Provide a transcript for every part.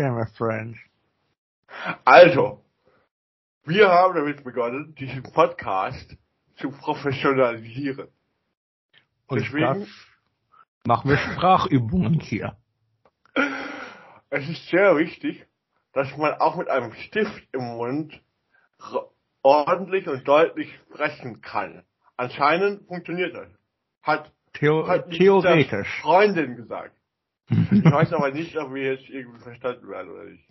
share, my friend. Also, wir haben damit begonnen, diesen Podcast zu professionalisieren. Und Deswegen- das machen wir Sprachübungen hier. Es ist sehr wichtig, dass man auch mit einem Stift im Mund ordentlich und deutlich sprechen kann. Anscheinend funktioniert das. Hat, Theo hat die theoretisch. Freundin gesagt. Ich weiß aber nicht, ob wir jetzt irgendwie verstanden werden oder nicht.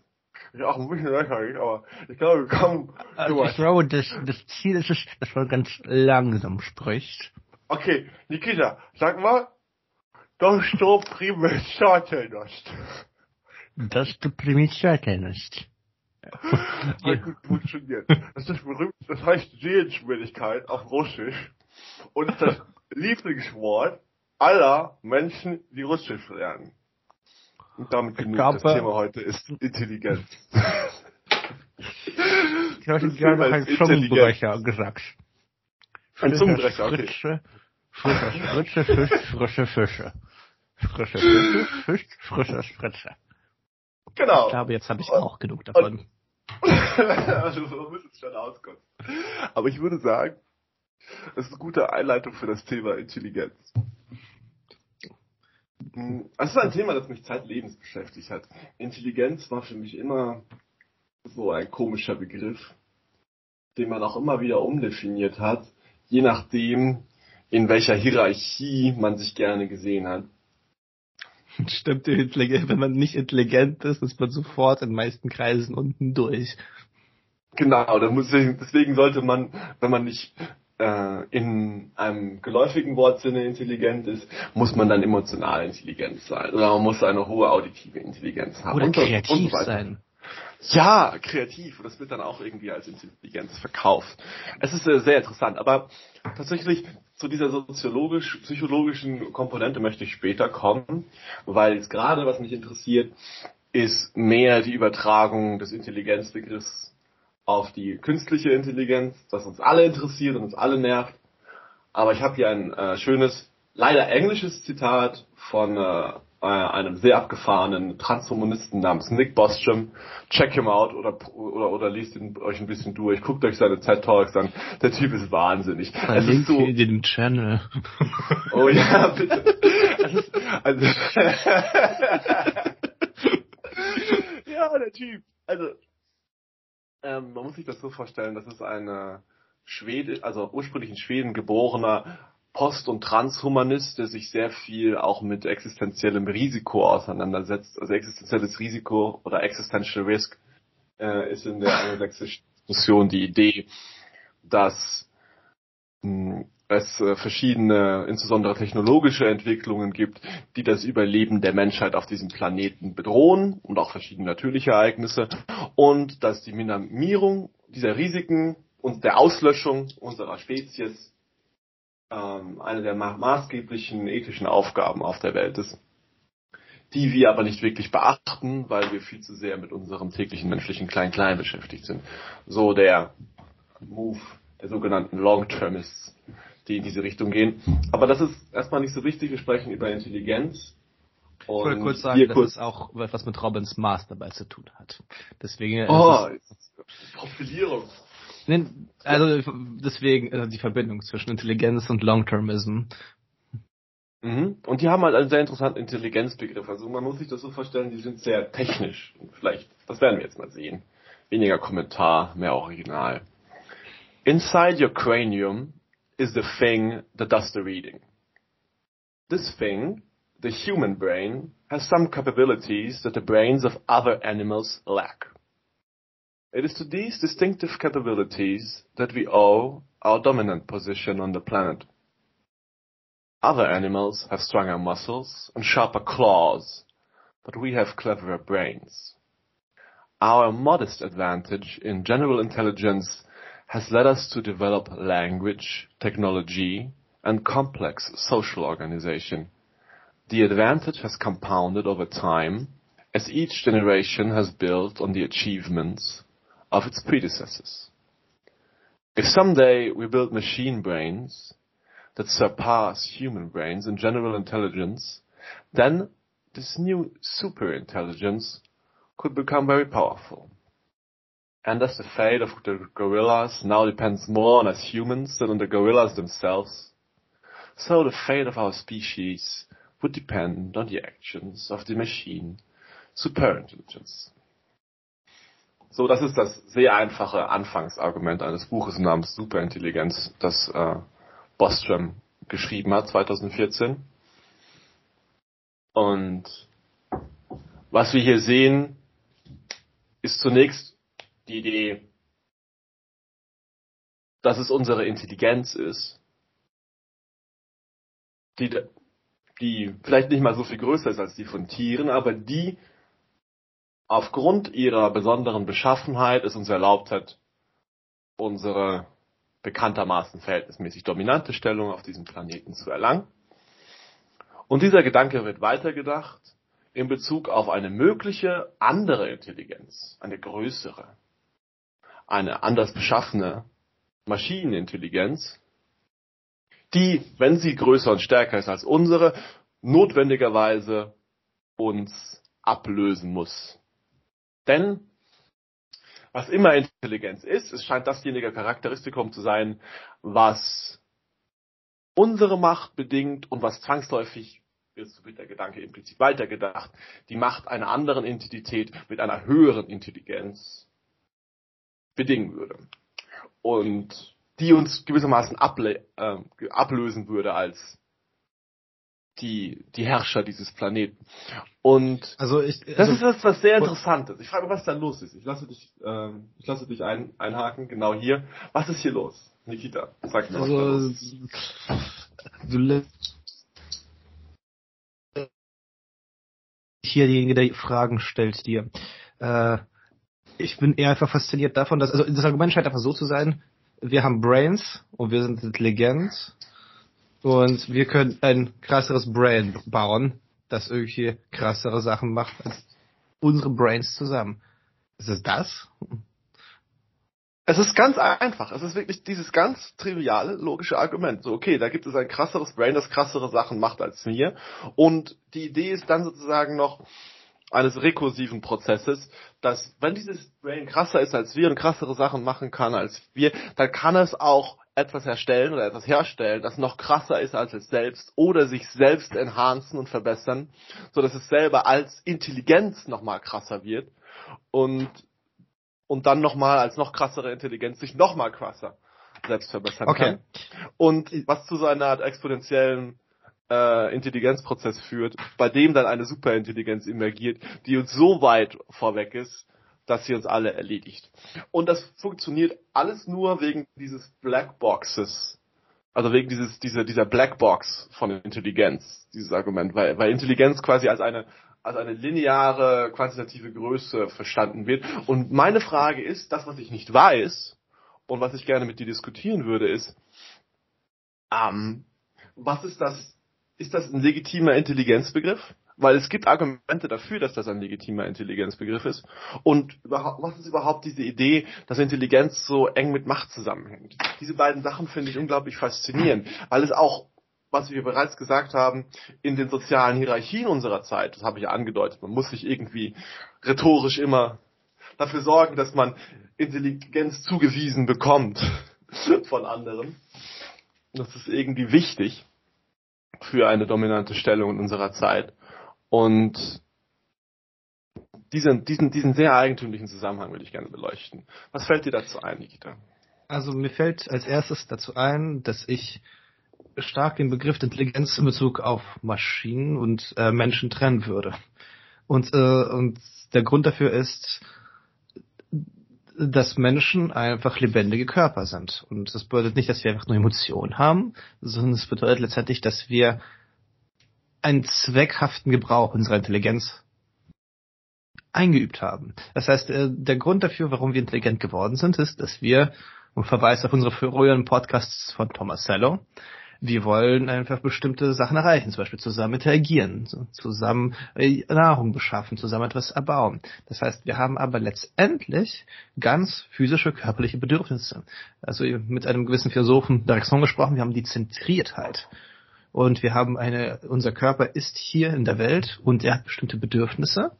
Ich auch ein bisschen lächerlich, aber ich glaube, wir kommen. Also ich glaube, das, das Ziel ist es, dass man ganz langsam spricht. Okay, Nikita, sag mal, das so primitiatelnost. Das du primitiatelnost. Hat gut funktioniert. Das ist berühmt, das heißt Sehenswürdigkeit auf Russisch und ist das Lieblingswort aller Menschen, die Russisch lernen. Und damit genug. glaube- das Thema heute ist Intelligenz. Ich Thema noch einen Zungenbrecher gesagt. Ein Zungenbrecher, okay. Frische, frische Spritze, Fisch, frische Fische. Frische Fische, Fisch, frische Spritze. Genau. Ich glaube, jetzt habe ich auch genug davon. also so muss es schon auskommen. Aber ich würde sagen, das ist eine gute Einleitung für das Thema Intelligenz. Es ist ein Thema, das mich zeitlebens beschäftigt hat. Intelligenz war für mich immer so ein komischer Begriff, den man auch immer wieder umdefiniert hat, je nachdem, in welcher Hierarchie man sich gerne gesehen hat. Stimmt, wenn man nicht intelligent ist, ist man sofort in den meisten Kreisen unten durch. Genau, deswegen sollte man, wenn man nicht äh, in einem geläufigen Wortsinne intelligent ist, muss man dann emotional intelligent sein. Oder man muss eine hohe auditive Intelligenz haben. Oder und und kreativ weiter. sein. Ja, kreativ. Und das wird dann auch irgendwie als Intelligenz verkauft. Es ist äh, sehr interessant. Aber tatsächlich zu dieser soziologisch-psychologischen Komponente möchte ich später kommen, weil jetzt gerade was mich interessiert, ist mehr die Übertragung des Intelligenzbegriffs auf die künstliche Intelligenz, das uns alle interessiert und uns alle nervt. Aber ich habe hier ein äh, schönes, leider englisches Zitat von äh, äh, einem sehr abgefahrenen Transhumanisten namens Nick Bostrom. Check him out oder oder oder lest ihn euch ein bisschen durch, guckt euch seine TED Talks an. Der Typ ist wahnsinnig. Es ist so, in den Channel. Oh ja, bitte. Ist, also, ja, der Typ. Also, ähm, man muss sich das so vorstellen, das ist ein äh, Schwede, also ursprünglich in Schweden geborener Post- und Transhumanist, der sich sehr viel auch mit existenziellem Risiko auseinandersetzt. Also existenzielles Risiko oder Existential Risk äh, ist in der angelsächsischen Diskussion die Idee, dass mh, es äh, verschiedene, insbesondere technologische Entwicklungen gibt, die das Überleben der Menschheit auf diesem Planeten bedrohen und auch verschiedene natürliche Ereignisse und dass die Minimierung dieser Risiken und der Auslöschung unserer Spezies ähm, eine der ma maßgeblichen ethischen Aufgaben auf der Welt ist, die wir aber nicht wirklich beachten, weil wir viel zu sehr mit unserem täglichen menschlichen Klein-Klein beschäftigt sind. So der Move der sogenannten Long-Termists, die in diese Richtung gehen. Aber das ist erstmal nicht so wichtig. Wir sprechen über Intelligenz. Ich wollte Und kurz sagen, dass kurz, es auch was mit Robins Mars dabei zu tun hat. Deswegen, oh, Profilierung. also deswegen also die Verbindung zwischen Intelligenz und Long-Termism. Mhm. Und die haben halt einen sehr interessanten Intelligenzbegriff. Also man muss sich das so vorstellen, die sind sehr technisch. Und vielleicht, das werden wir jetzt mal sehen. Weniger Kommentar, mehr Original. Inside your cranium is the thing that does the reading. This thing, the human brain, has some capabilities that the brains of other animals lack. It is to these distinctive capabilities that we owe our dominant position on the planet. Other animals have stronger muscles and sharper claws, but we have cleverer brains. Our modest advantage in general intelligence has led us to develop language, technology, and complex social organization. The advantage has compounded over time as each generation has built on the achievements of its predecessors. If someday we build machine brains that surpass human brains in general intelligence, then this new superintelligence could become very powerful. And as the fate of the gorillas now depends more on us humans than on the gorillas themselves, so the fate of our species would depend on the actions of the machine Superintelligence. So, das ist das sehr einfache Anfangsargument eines Buches namens Superintelligenz, das äh, Bostrom geschrieben hat 2014. Und was wir hier sehen, ist zunächst die Idee, dass es unsere Intelligenz ist, die, die vielleicht nicht mal so viel größer ist als die von Tieren, aber die aufgrund ihrer besonderen Beschaffenheit es uns erlaubt hat, unsere bekanntermaßen verhältnismäßig dominante Stellung auf diesem Planeten zu erlangen. Und dieser Gedanke wird weitergedacht in Bezug auf eine mögliche andere Intelligenz, eine größere, eine anders beschaffene Maschinenintelligenz, die, wenn sie größer und stärker ist als unsere, notwendigerweise uns ablösen muss. Denn was immer Intelligenz ist, es scheint dasjenige Charakteristikum zu sein, was unsere Macht bedingt und was zwangsläufig, jetzt wird der Gedanke implizit weitergedacht, die Macht einer anderen Entität mit einer höheren Intelligenz bedingen würde. Und die uns gewissermaßen able äh, ablösen würde als die, die Herrscher dieses Planeten. Und Also ich, das also, ist das, was sehr interessant ist. Ich frage mich, was da los ist. Ich lasse dich, ähm, ich lasse dich ein, einhaken, genau hier. Was ist hier los? Nikita, sag mir, was da also los du lässt hier derjenige, der Fragen stellt dir. Äh, ich bin eher einfach fasziniert davon, dass, also das Argument scheint einfach so zu sein, wir haben Brains und wir sind intelligent und wir können ein krasseres Brain bauen, das irgendwie krassere Sachen macht als unsere Brains zusammen. Ist es das? Es ist ganz einfach. Es ist wirklich dieses ganz triviale, logische Argument. So, okay, da gibt es ein krasseres Brain, das krassere Sachen macht als mir. Und die Idee ist dann sozusagen noch eines rekursiven Prozesses, dass wenn dieses Brain krasser ist als wir und krassere Sachen machen kann als wir, dann kann es auch etwas erstellen oder etwas herstellen, das noch krasser ist als es selbst oder sich selbst enhancen und verbessern, so dass es selber als Intelligenz nochmal krasser wird und und dann nochmal als noch krassere Intelligenz sich nochmal krasser selbst verbessern Okay. kann. Und was zu so einer Art exponentiellen äh, Intelligenzprozess führt, bei dem dann eine Superintelligenz emergiert, die uns so weit vorweg ist, dass sie uns alle erledigt. Und das funktioniert alles nur wegen dieses Blackboxes. Also wegen dieses, dieser, dieser Blackbox von Intelligenz, dieses Argument, weil, weil Intelligenz quasi als eine, als eine lineare, quantitative Größe verstanden wird. Und meine Frage ist, das, was ich nicht weiß, und was ich gerne mit dir diskutieren würde, ist, ähm, was ist das, ist das ein legitimer Intelligenzbegriff? Weil es gibt Argumente dafür, dass das ein legitimer Intelligenzbegriff ist. Und was ist überhaupt diese Idee, dass Intelligenz so eng mit Macht zusammenhängt? Diese beiden Sachen finde ich unglaublich faszinierend, weil es auch, was wir bereits gesagt haben, in den sozialen Hierarchien unserer Zeit, das habe ich ja angedeutet, man muss sich irgendwie rhetorisch immer dafür sorgen, dass man Intelligenz zugewiesen bekommt von anderen. Das ist irgendwie wichtig für eine dominante Stellung in unserer Zeit. Und diesen, diesen, diesen sehr eigentümlichen Zusammenhang würde ich gerne beleuchten. Was fällt dir dazu ein, Nikita? Also mir fällt als erstes dazu ein, dass ich stark den Begriff Intelligenz in Bezug auf Maschinen und äh, Menschen trennen würde. Und, äh, und der Grund dafür ist, dass Menschen einfach lebendige Körper sind. Und das bedeutet nicht, dass wir einfach nur Emotionen haben, sondern es bedeutet letztendlich, dass wir einen zweckhaften Gebrauch unserer Intelligenz eingeübt haben. Das heißt, äh, der Grund dafür, warum wir intelligent geworden sind, ist, dass wir, und verweist auf unsere früheren Podcasts von Thomas Sello, wir wollen einfach bestimmte Sachen erreichen, zum Beispiel zusammen interagieren, zusammen äh, Nahrung beschaffen, zusammen etwas erbauen. Das heißt, wir haben aber letztendlich ganz physische, körperliche Bedürfnisse. Also mit einem gewissen Philosophen D'Arexon gesprochen, wir haben die Zentriertheit. Und wir haben eine, unser Körper ist hier in der Welt und er hat bestimmte Bedürfnisse.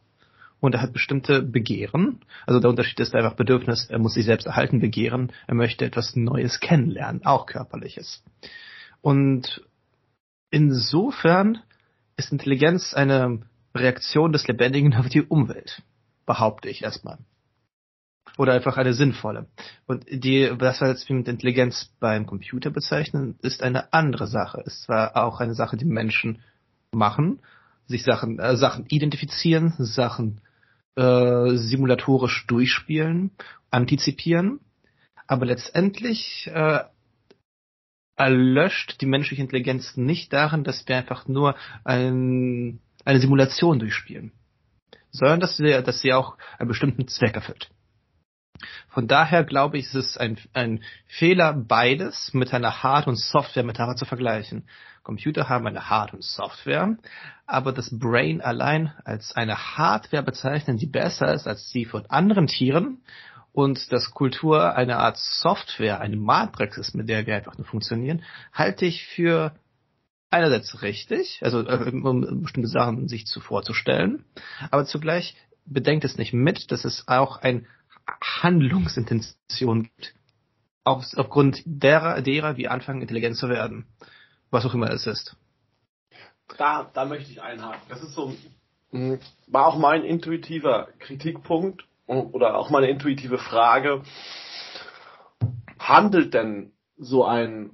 und er hat bestimmte Begehren. Also der Unterschied ist einfach Bedürfnis, er muss sich selbst erhalten, Begehren, er möchte etwas Neues kennenlernen, auch körperliches. Und insofern ist Intelligenz eine Reaktion des Lebendigen auf die Umwelt, behaupte ich erstmal. Oder einfach eine sinnvolle. Und die, was wir jetzt mit Intelligenz beim Computer bezeichnen, ist eine andere Sache. Ist zwar auch eine Sache, die Menschen machen, sich Sachen, äh, Sachen identifizieren, Sachen äh, simulatorisch durchspielen, antizipieren, aber letztendlich äh, erlöscht die menschliche Intelligenz nicht darin, dass wir einfach nur ein, eine Simulation durchspielen, sondern dass, wir, dass sie auch einen bestimmten Zweck erfüllt. Von daher glaube ich, es ist ein, ein Fehler, beides mit einer Hard- und Software-Metapher zu vergleichen. Computer haben eine Hard- und Software, aber das Brain allein als eine Hardware bezeichnen, die besser ist als die von anderen Tieren und dass Kultur eine Art Software, eine Matrix ist, mit der wir einfach nur funktionieren, halte ich für einerseits richtig, also äh, um bestimmte Sachen sich zu vorzustellen, aber zugleich bedenkt es nicht mit, dass es auch ein Handlungsintention gibt. Auf, aufgrund derer, derer wir anfangen, intelligent zu werden. Was auch immer es ist. Da, da möchte ich einhaken. Das ist so, hm, war auch mein intuitiver Kritikpunkt oder auch meine intuitive Frage. Handelt denn so ein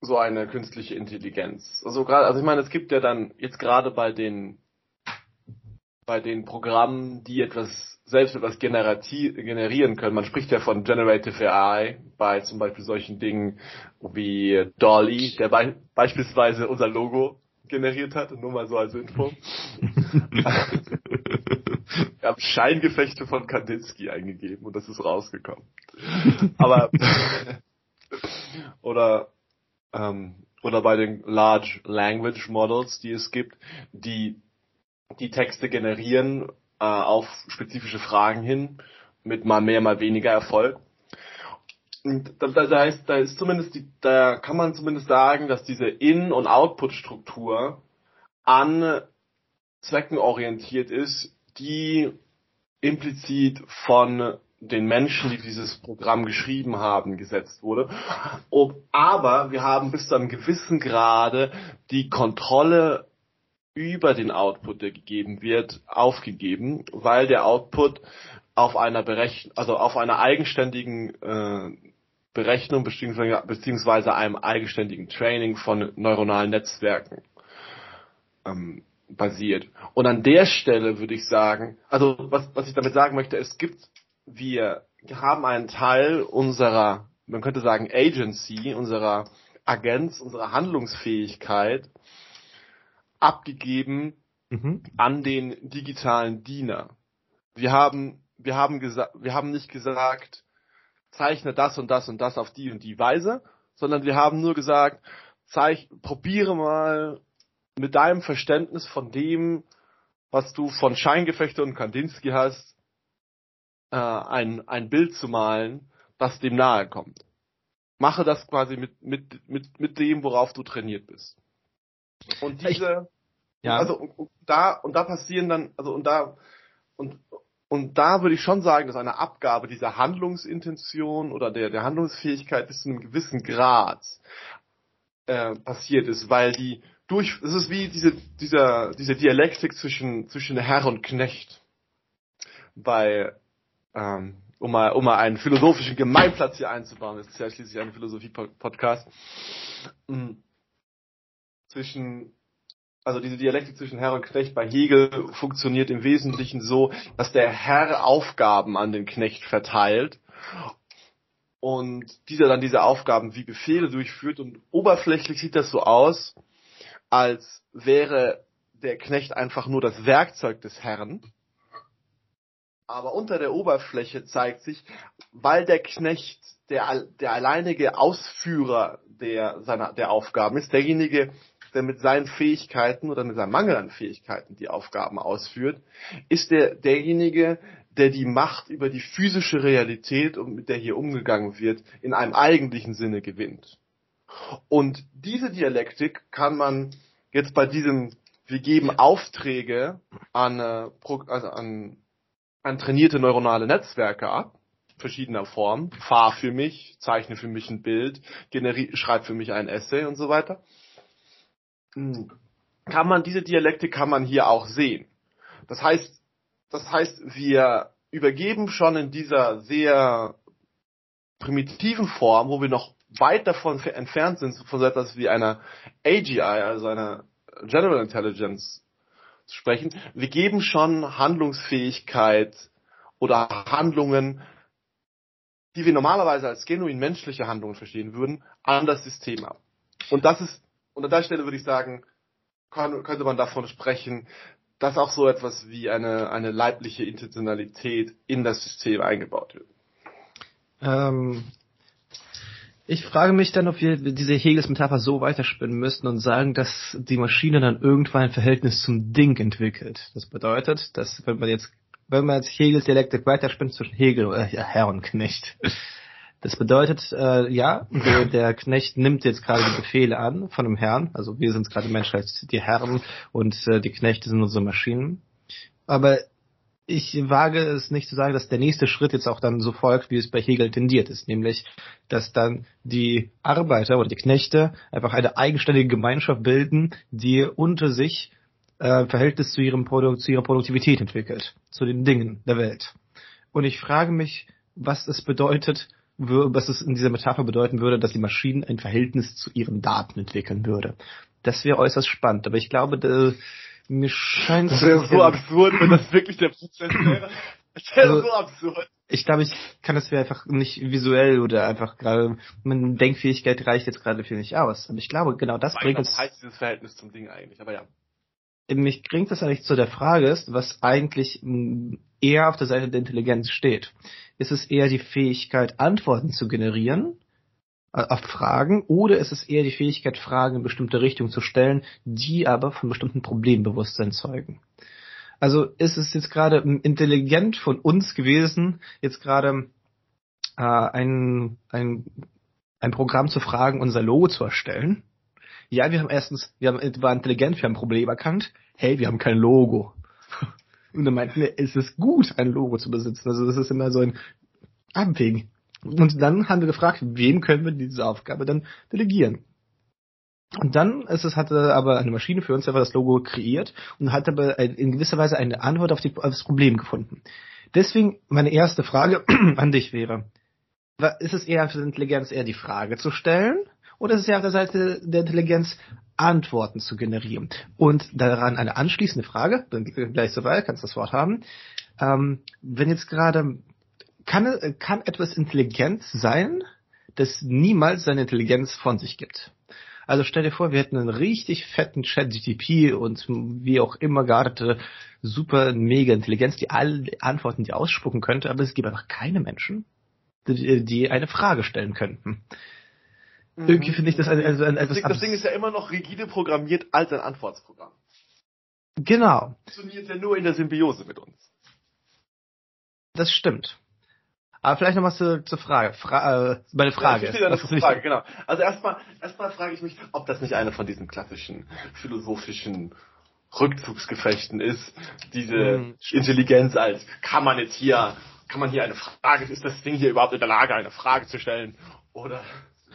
so eine künstliche Intelligenz? Also gerade, also ich meine, es gibt ja dann jetzt gerade bei den bei den Programmen, die etwas selbst etwas generieren können. Man spricht ja von Generative AI bei zum Beispiel solchen Dingen wie Dolly, der be beispielsweise unser Logo generiert hat, nur mal so als Info. Wir haben Scheingefechte von Kandinsky eingegeben und das ist rausgekommen. Aber oder ähm, oder bei den Large Language Models, die es gibt, die die Texte generieren äh, auf spezifische Fragen hin, mit mal mehr, mal weniger Erfolg. Und da, da heißt, da ist zumindest die, da kann man zumindest sagen, dass diese In- und Output-Struktur an Zwecken orientiert ist, die implizit von den Menschen, die dieses Programm geschrieben haben, gesetzt wurde. Aber wir haben bis zu einem gewissen Grade die Kontrolle über den Output, der gegeben wird, aufgegeben, weil der Output auf einer Berechnung, also auf einer eigenständigen äh, Berechnung beziehungsweise einem eigenständigen Training von neuronalen Netzwerken ähm, basiert. Und an der Stelle würde ich sagen, also was, was ich damit sagen möchte, es gibt, wir haben einen Teil unserer, man könnte sagen, Agency, unserer Agenz, unserer Handlungsfähigkeit, abgegeben mhm. an den digitalen Diener. Wir haben, wir haben gesagt, wir haben nicht gesagt, zeichne das und das und das auf die und die Weise, sondern wir haben nur gesagt, zeich, probiere mal mit deinem Verständnis von dem, was du von Scheingefechte und Kandinsky hast, äh, ein, ein Bild zu malen, das dem nahe kommt. Mache das quasi mit, mit, mit, mit dem, worauf du trainiert bist. Und diese, ja. also und, und da und da passieren dann, also und da und und da würde ich schon sagen, dass eine Abgabe dieser Handlungsintention oder der der Handlungsfähigkeit bis zu einem gewissen Grad äh, passiert ist, weil die durch, es ist wie diese dieser diese Dialektik zwischen zwischen Herr und Knecht bei ähm, um mal, um mal einen philosophischen Gemeinplatz hier einzubauen, das ist ja schließlich ein Philosophie-Podcast, mm. zwischen also diese Dialektik zwischen Herr und Knecht bei Hegel funktioniert im Wesentlichen so, dass der Herr Aufgaben an den Knecht verteilt und dieser dann diese Aufgaben wie Befehle durchführt und oberflächlich sieht das so aus, als wäre der Knecht einfach nur das Werkzeug des Herrn. Aber unter der Oberfläche zeigt sich, weil der Knecht der, der alleinige Ausführer der, seiner, der Aufgaben ist, derjenige, der mit seinen Fähigkeiten oder mit seinem Mangel an Fähigkeiten die Aufgaben ausführt, ist der derjenige, der die Macht über die physische Realität mit der hier umgegangen wird, in einem eigentlichen Sinne gewinnt. Und diese Dialektik kann man jetzt bei diesem wir geben Aufträge an, äh, also an, an trainierte neuronale Netzwerke ab, verschiedener Form, fahr für mich, zeichne für mich ein Bild, schreib für mich ein Essay und so weiter. Hm. Kann man, diese Dialekte kann man hier auch sehen. Das heißt, das heißt, wir übergeben schon in dieser sehr primitiven Form, wo wir noch weit davon entfernt sind, von so etwas wie einer AGI, also einer General Intelligence zu sprechen. Wir geben schon Handlungsfähigkeit oder Handlungen, die wir normalerweise als genuin menschliche Handlungen verstehen würden, an das System ab. Und das ist, und an der Stelle würde ich sagen, kann, könnte man davon sprechen, dass auch so etwas wie eine, eine leibliche Intentionalität in das System eingebaut wird. Ähm, ich frage mich dann, ob wir diese Hegels-Metapher so weiterspinnen müssten und sagen, dass die Maschine dann irgendwann ein Verhältnis zum Ding entwickelt. Das bedeutet, dass wenn man jetzt, wenn man jetzt Hegels Dialektik weiterspinnt zwischen Hegel, äh, ja, Herr und Knecht. Das bedeutet, äh, ja, der, der Knecht nimmt jetzt gerade die Befehle an von dem Herrn. Also wir sind gerade Menschen als die Herren und äh, die Knechte sind unsere Maschinen. Aber ich wage es nicht zu sagen, dass der nächste Schritt jetzt auch dann so folgt, wie es bei Hegel tendiert ist, nämlich, dass dann die Arbeiter oder die Knechte einfach eine eigenständige Gemeinschaft bilden, die unter sich äh, Verhältnis zu, ihrem Produ zu ihrer Produktivität entwickelt, zu den Dingen der Welt. Und ich frage mich, was es bedeutet, was es in dieser Metapher bedeuten würde, dass die Maschinen ein Verhältnis zu ihren Daten entwickeln würde. Das wäre äußerst spannend, aber ich glaube, mir scheint... Das wäre so absurd, wenn das wirklich der Prozess wäre. Das wäre also, so absurd. Ich glaube, ich kann es mir einfach nicht visuell oder einfach gerade, meine Denkfähigkeit reicht jetzt gerade für nicht aus. Aber ich glaube, genau das bringt uns... Was heißt dieses Verhältnis zum Ding eigentlich? Aber ja. Mich bringt das eigentlich zu der Frage ist, was eigentlich eher auf der Seite der Intelligenz steht. Ist es eher die Fähigkeit, Antworten zu generieren auf Fragen oder ist es eher die Fähigkeit, Fragen in bestimmte Richtung zu stellen, die aber von bestimmten Problembewusstsein zeugen. Also ist es jetzt gerade intelligent von uns gewesen, jetzt gerade äh, ein, ein, ein Programm zu fragen, unser Logo zu erstellen? Ja, wir haben erstens, wir haben, war intelligent, wir haben ein Problem erkannt. Hey, wir haben kein Logo. Und dann meinten wir, es ist gut, ein Logo zu besitzen. Also das ist immer so ein Abwägen. Und dann haben wir gefragt, wem können wir diese Aufgabe dann delegieren? Und dann ist es, hatte aber eine Maschine für uns einfach das Logo kreiert und hat aber in gewisser Weise eine Antwort auf, die, auf das Problem gefunden. Deswegen meine erste Frage an dich wäre, ist es eher für die Intelligenz eher die Frage zu stellen oder ist es eher auf der Seite der Intelligenz Antworten zu generieren? Und daran eine anschließende Frage, dann gleich soweit, kannst das Wort haben. Ähm, wenn jetzt gerade kann, kann etwas Intelligenz sein, das niemals seine Intelligenz von sich gibt. Also stell dir vor, wir hätten einen richtig fetten Chat-GTP und wie auch immer geartete super mega Intelligenz, die alle Antworten, die ausspucken könnte, aber es gibt einfach keine Menschen, die, die eine Frage stellen könnten. Mhm. Irgendwie finde ich das also, also, also das, das Ding ist ja immer noch rigide programmiert als ein Antwortprogramm. Genau. Funktioniert ja nur in der Symbiose mit uns. Das stimmt. Aber vielleicht noch was zur, zur Frage. Fra äh, meine Frage. Ja, das ist Frage, genau. Also erstmal, erstmal frage ich mich, ob das nicht eine von diesen klassischen philosophischen Rückzugsgefechten ist. Diese mhm. Intelligenz als, kann man jetzt hier, kann man hier eine Frage, ist das Ding hier überhaupt in der Lage, eine Frage zu stellen? Oder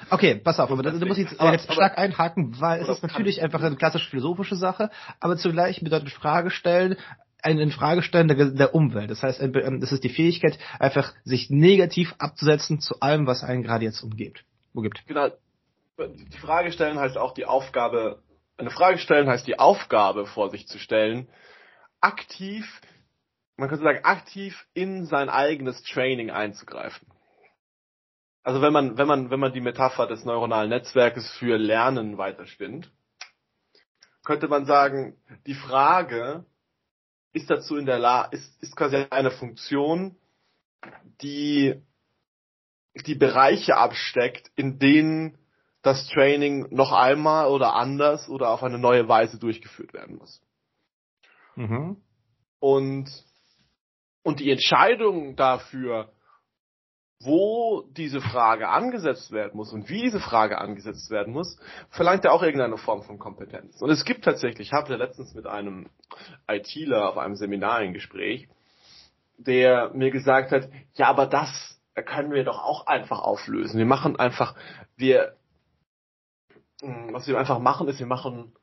Okay, pass auf, aber da, da muss ich jetzt, aber, jetzt stark einhaken, weil es ist natürlich einfach eine klassisch philosophische Sache, aber zugleich bedeutet Frage stellen ein Infragestellen der, der Umwelt. Das heißt, ähm, das ist die Fähigkeit, einfach sich negativ abzusetzen zu allem, was einen gerade jetzt umgibt. Wo gibt. Genau. Die Frage stellen heißt auch die Aufgabe, eine Frage stellen heißt die Aufgabe vor sich zu stellen, aktiv, man könnte sagen, aktiv in sein eigenes Training einzugreifen. Also wenn man, wenn man, wenn man die Metapher des neuronalen Netzwerkes für Lernen weiterspinnt, könnte man sagen, die Frage, ist dazu in der Lage, ist, ist quasi eine Funktion, die die Bereiche absteckt, in denen das Training noch einmal oder anders oder auf eine neue Weise durchgeführt werden muss. Mhm. Und, und die Entscheidung dafür, wo diese Frage angesetzt werden muss und wie diese Frage angesetzt werden muss, verlangt er auch irgendeine Form von Kompetenz. Und es gibt tatsächlich, ich habe letztens mit einem ITler auf einem Seminar ein Gespräch, der mir gesagt hat, ja, aber das können wir doch auch einfach auflösen. Wir machen einfach, wir, hm, was wir einfach machen, ist, wir machen,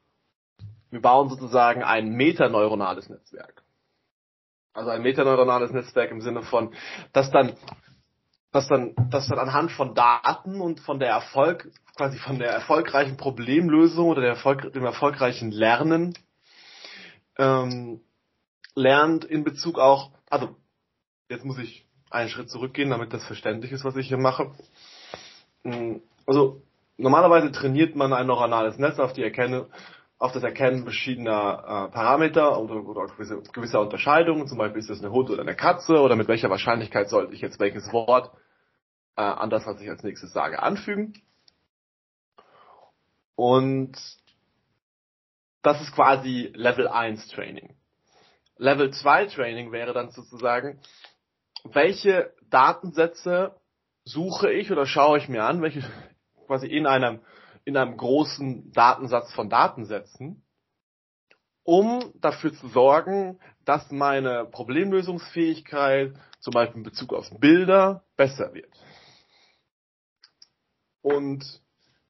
wir bauen sozusagen ein metaneuronales Netzwerk. Also ein metaneuronales Netzwerk im Sinne von, dass dann dass dann, dass dann anhand von Daten und von der Erfolg, quasi von der erfolgreichen Problemlösung oder der Erfolg, dem erfolgreichen Lernen ähm, lernt in Bezug auch, also jetzt muss ich einen Schritt zurückgehen, damit das verständlich ist, was ich hier mache. Mm, also normalerweise trainiert man ein neuronales Netz auf die Erkennung, auf das Erkennen verschiedener äh, Parameter oder, oder gewisse, gewisser Unterscheidungen, zum Beispiel ist das eine Hund oder eine Katze oder mit welcher Wahrscheinlichkeit sollte ich jetzt welches Wort äh, an das, was ich als nächstes sage, anfügen. Und das ist quasi Level 1 Training. Level 2 Training wäre dann sozusagen, welche Datensätze suche ich oder schaue ich mir an, welche quasi in einem, in einem großen Datensatz von Datensätzen, um dafür zu sorgen, dass meine Problemlösungsfähigkeit, zum Beispiel in Bezug auf Bilder, besser wird. Und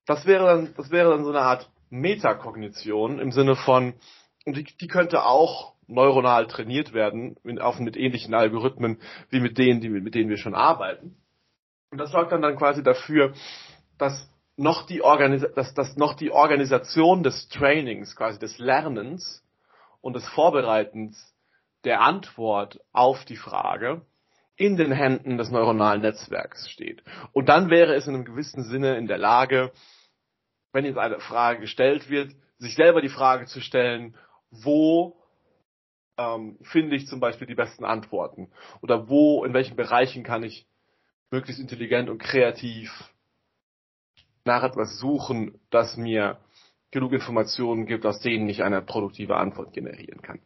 das wäre dann, das wäre dann so eine Art Metakognition im Sinne von, und die, die könnte auch neuronal trainiert werden, mit, auch mit ähnlichen Algorithmen wie mit denen, die, mit denen wir schon arbeiten. Und das sorgt dann dann quasi dafür, dass noch die, Organis dass, dass noch die Organisation des Trainings, quasi des Lernens und des Vorbereitens der Antwort auf die Frage in den Händen des neuronalen Netzwerks steht. Und dann wäre es in einem gewissen Sinne in der Lage, wenn jetzt eine Frage gestellt wird, sich selber die Frage zu stellen, wo ähm, finde ich zum Beispiel die besten Antworten? Oder wo, in welchen Bereichen kann ich möglichst intelligent und kreativ nach etwas suchen, das mir genug Informationen gibt, aus denen ich eine produktive Antwort generieren kann.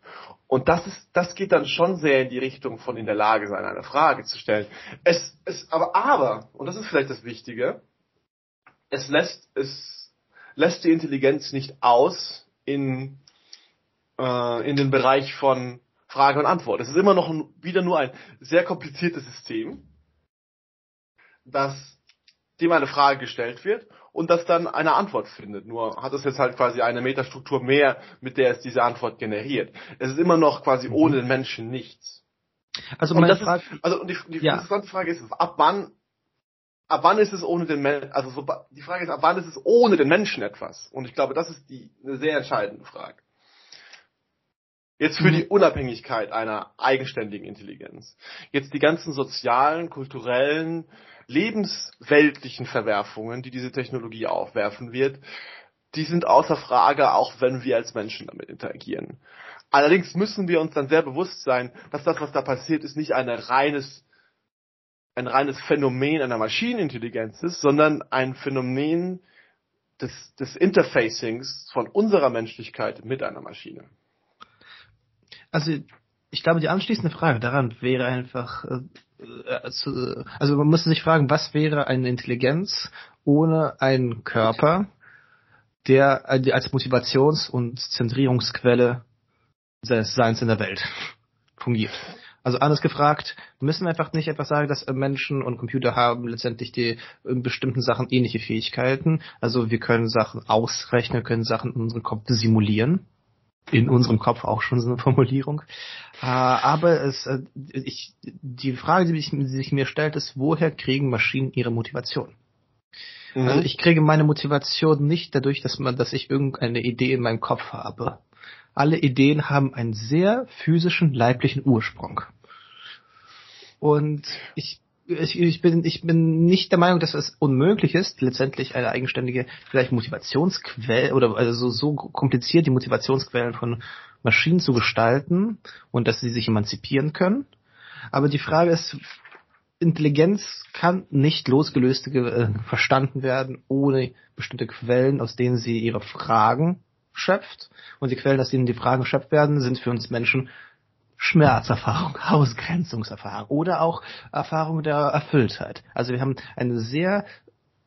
Und das ist, das geht dann schon sehr in die Richtung von in der Lage sein, eine Frage zu stellen. Es, es, aber, aber, und das ist vielleicht das Wichtige, es lässt, es lässt die Intelligenz nicht aus in, äh, in den Bereich von Frage und Antwort. Es ist immer noch wieder nur ein sehr kompliziertes System, das dem eine Frage gestellt wird und das dann eine Antwort findet. Nur hat es jetzt halt quasi eine Metastruktur mehr, mit der es diese Antwort generiert. Es ist immer noch quasi mhm. ohne den Menschen nichts. Also meine Frage, ist, also die, die ja. interessante Frage ist, ab wann, ab wann ist es ohne den Menschen, also so, die Frage ist, ab wann ist es ohne den Menschen etwas? Und ich glaube, das ist die, eine sehr entscheidende Frage. Jetzt für die mhm. Unabhängigkeit einer eigenständigen Intelligenz. Jetzt die ganzen sozialen, kulturellen, lebensweltlichen Verwerfungen, die diese Technologie aufwerfen wird, die sind außer Frage, auch wenn wir als Menschen damit interagieren. Allerdings müssen wir uns dann sehr bewusst sein, dass das, was da passiert, ist nicht ein reines, ein reines Phänomen einer Maschinenintelligenz ist, sondern ein Phänomen des, des Interfacings von unserer Menschlichkeit mit einer Maschine. Also ich glaube, die anschließende Frage daran wäre einfach, äh, äh, also man müsste sich fragen, was wäre eine Intelligenz ohne einen Körper, der als Motivations- und Zentrierungsquelle seines Seins in der Welt fungiert. Also anders gefragt, wir müssen einfach nicht einfach sagen, dass Menschen und Computer haben letztendlich die in bestimmten Sachen ähnliche Fähigkeiten. Also wir können Sachen ausrechnen, können Sachen in unserem Kopf simulieren in unserem Kopf auch schon so eine Formulierung. Äh, aber es, äh, ich, die Frage, die, ich, die sich mir stellt, ist, woher kriegen Maschinen ihre Motivation? Mhm. Also ich kriege meine Motivation nicht dadurch, dass man, dass ich irgendeine Idee in meinem Kopf habe. Alle Ideen haben einen sehr physischen, leiblichen Ursprung. Und ich ich, bin, ich bin nicht der Meinung, dass es unmöglich ist, letztendlich eine eigenständige, vielleicht Motivationsquelle oder also so kompliziert die Motivationsquellen von Maschinen zu gestalten und dass sie sich emanzipieren können. Aber die Frage ist, Intelligenz kann nicht losgelöst äh, verstanden werden ohne bestimmte Quellen, aus denen sie ihre Fragen schöpft. Und die Quellen, aus denen die Fragen schöpft werden, sind für uns Menschen Schmerzerfahrung, Ausgrenzungserfahrung oder auch Erfahrung der Erfülltheit. Also wir haben eine sehr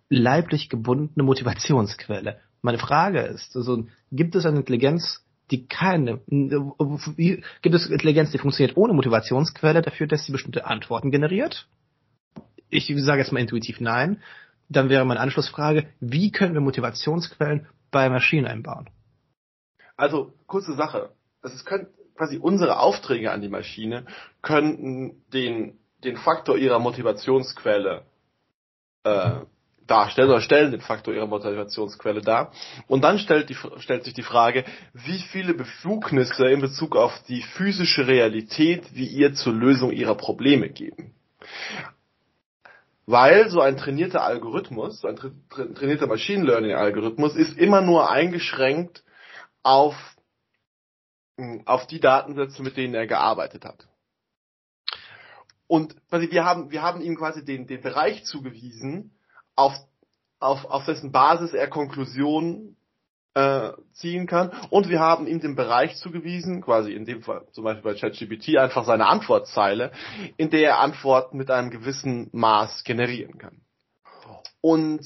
leiblich gebundene Motivationsquelle. Meine Frage ist, also gibt es eine Intelligenz, die keine, gibt es Intelligenz, die funktioniert ohne Motivationsquelle dafür, dass sie bestimmte Antworten generiert? Ich sage jetzt mal intuitiv nein. Dann wäre meine Anschlussfrage, wie können wir Motivationsquellen bei Maschinen einbauen? Also, kurze Sache. Das ist, können, quasi unsere Aufträge an die Maschine könnten den, den Faktor ihrer Motivationsquelle äh, darstellen oder stellen den Faktor ihrer Motivationsquelle dar. Und dann stellt, die, stellt sich die Frage, wie viele Befugnisse in Bezug auf die physische Realität wir ihr zur Lösung ihrer Probleme geben. Weil so ein trainierter Algorithmus, so ein tra trainierter Machine Learning Algorithmus ist immer nur eingeschränkt auf, auf die Datensätze, mit denen er gearbeitet hat. Und quasi wir haben, wir haben ihm quasi den, den Bereich zugewiesen, auf, auf, auf dessen Basis er Konklusionen äh, ziehen kann. Und wir haben ihm den Bereich zugewiesen, quasi in dem Fall zum Beispiel bei ChatGPT einfach seine Antwortzeile, in der er Antworten mit einem gewissen Maß generieren kann. Und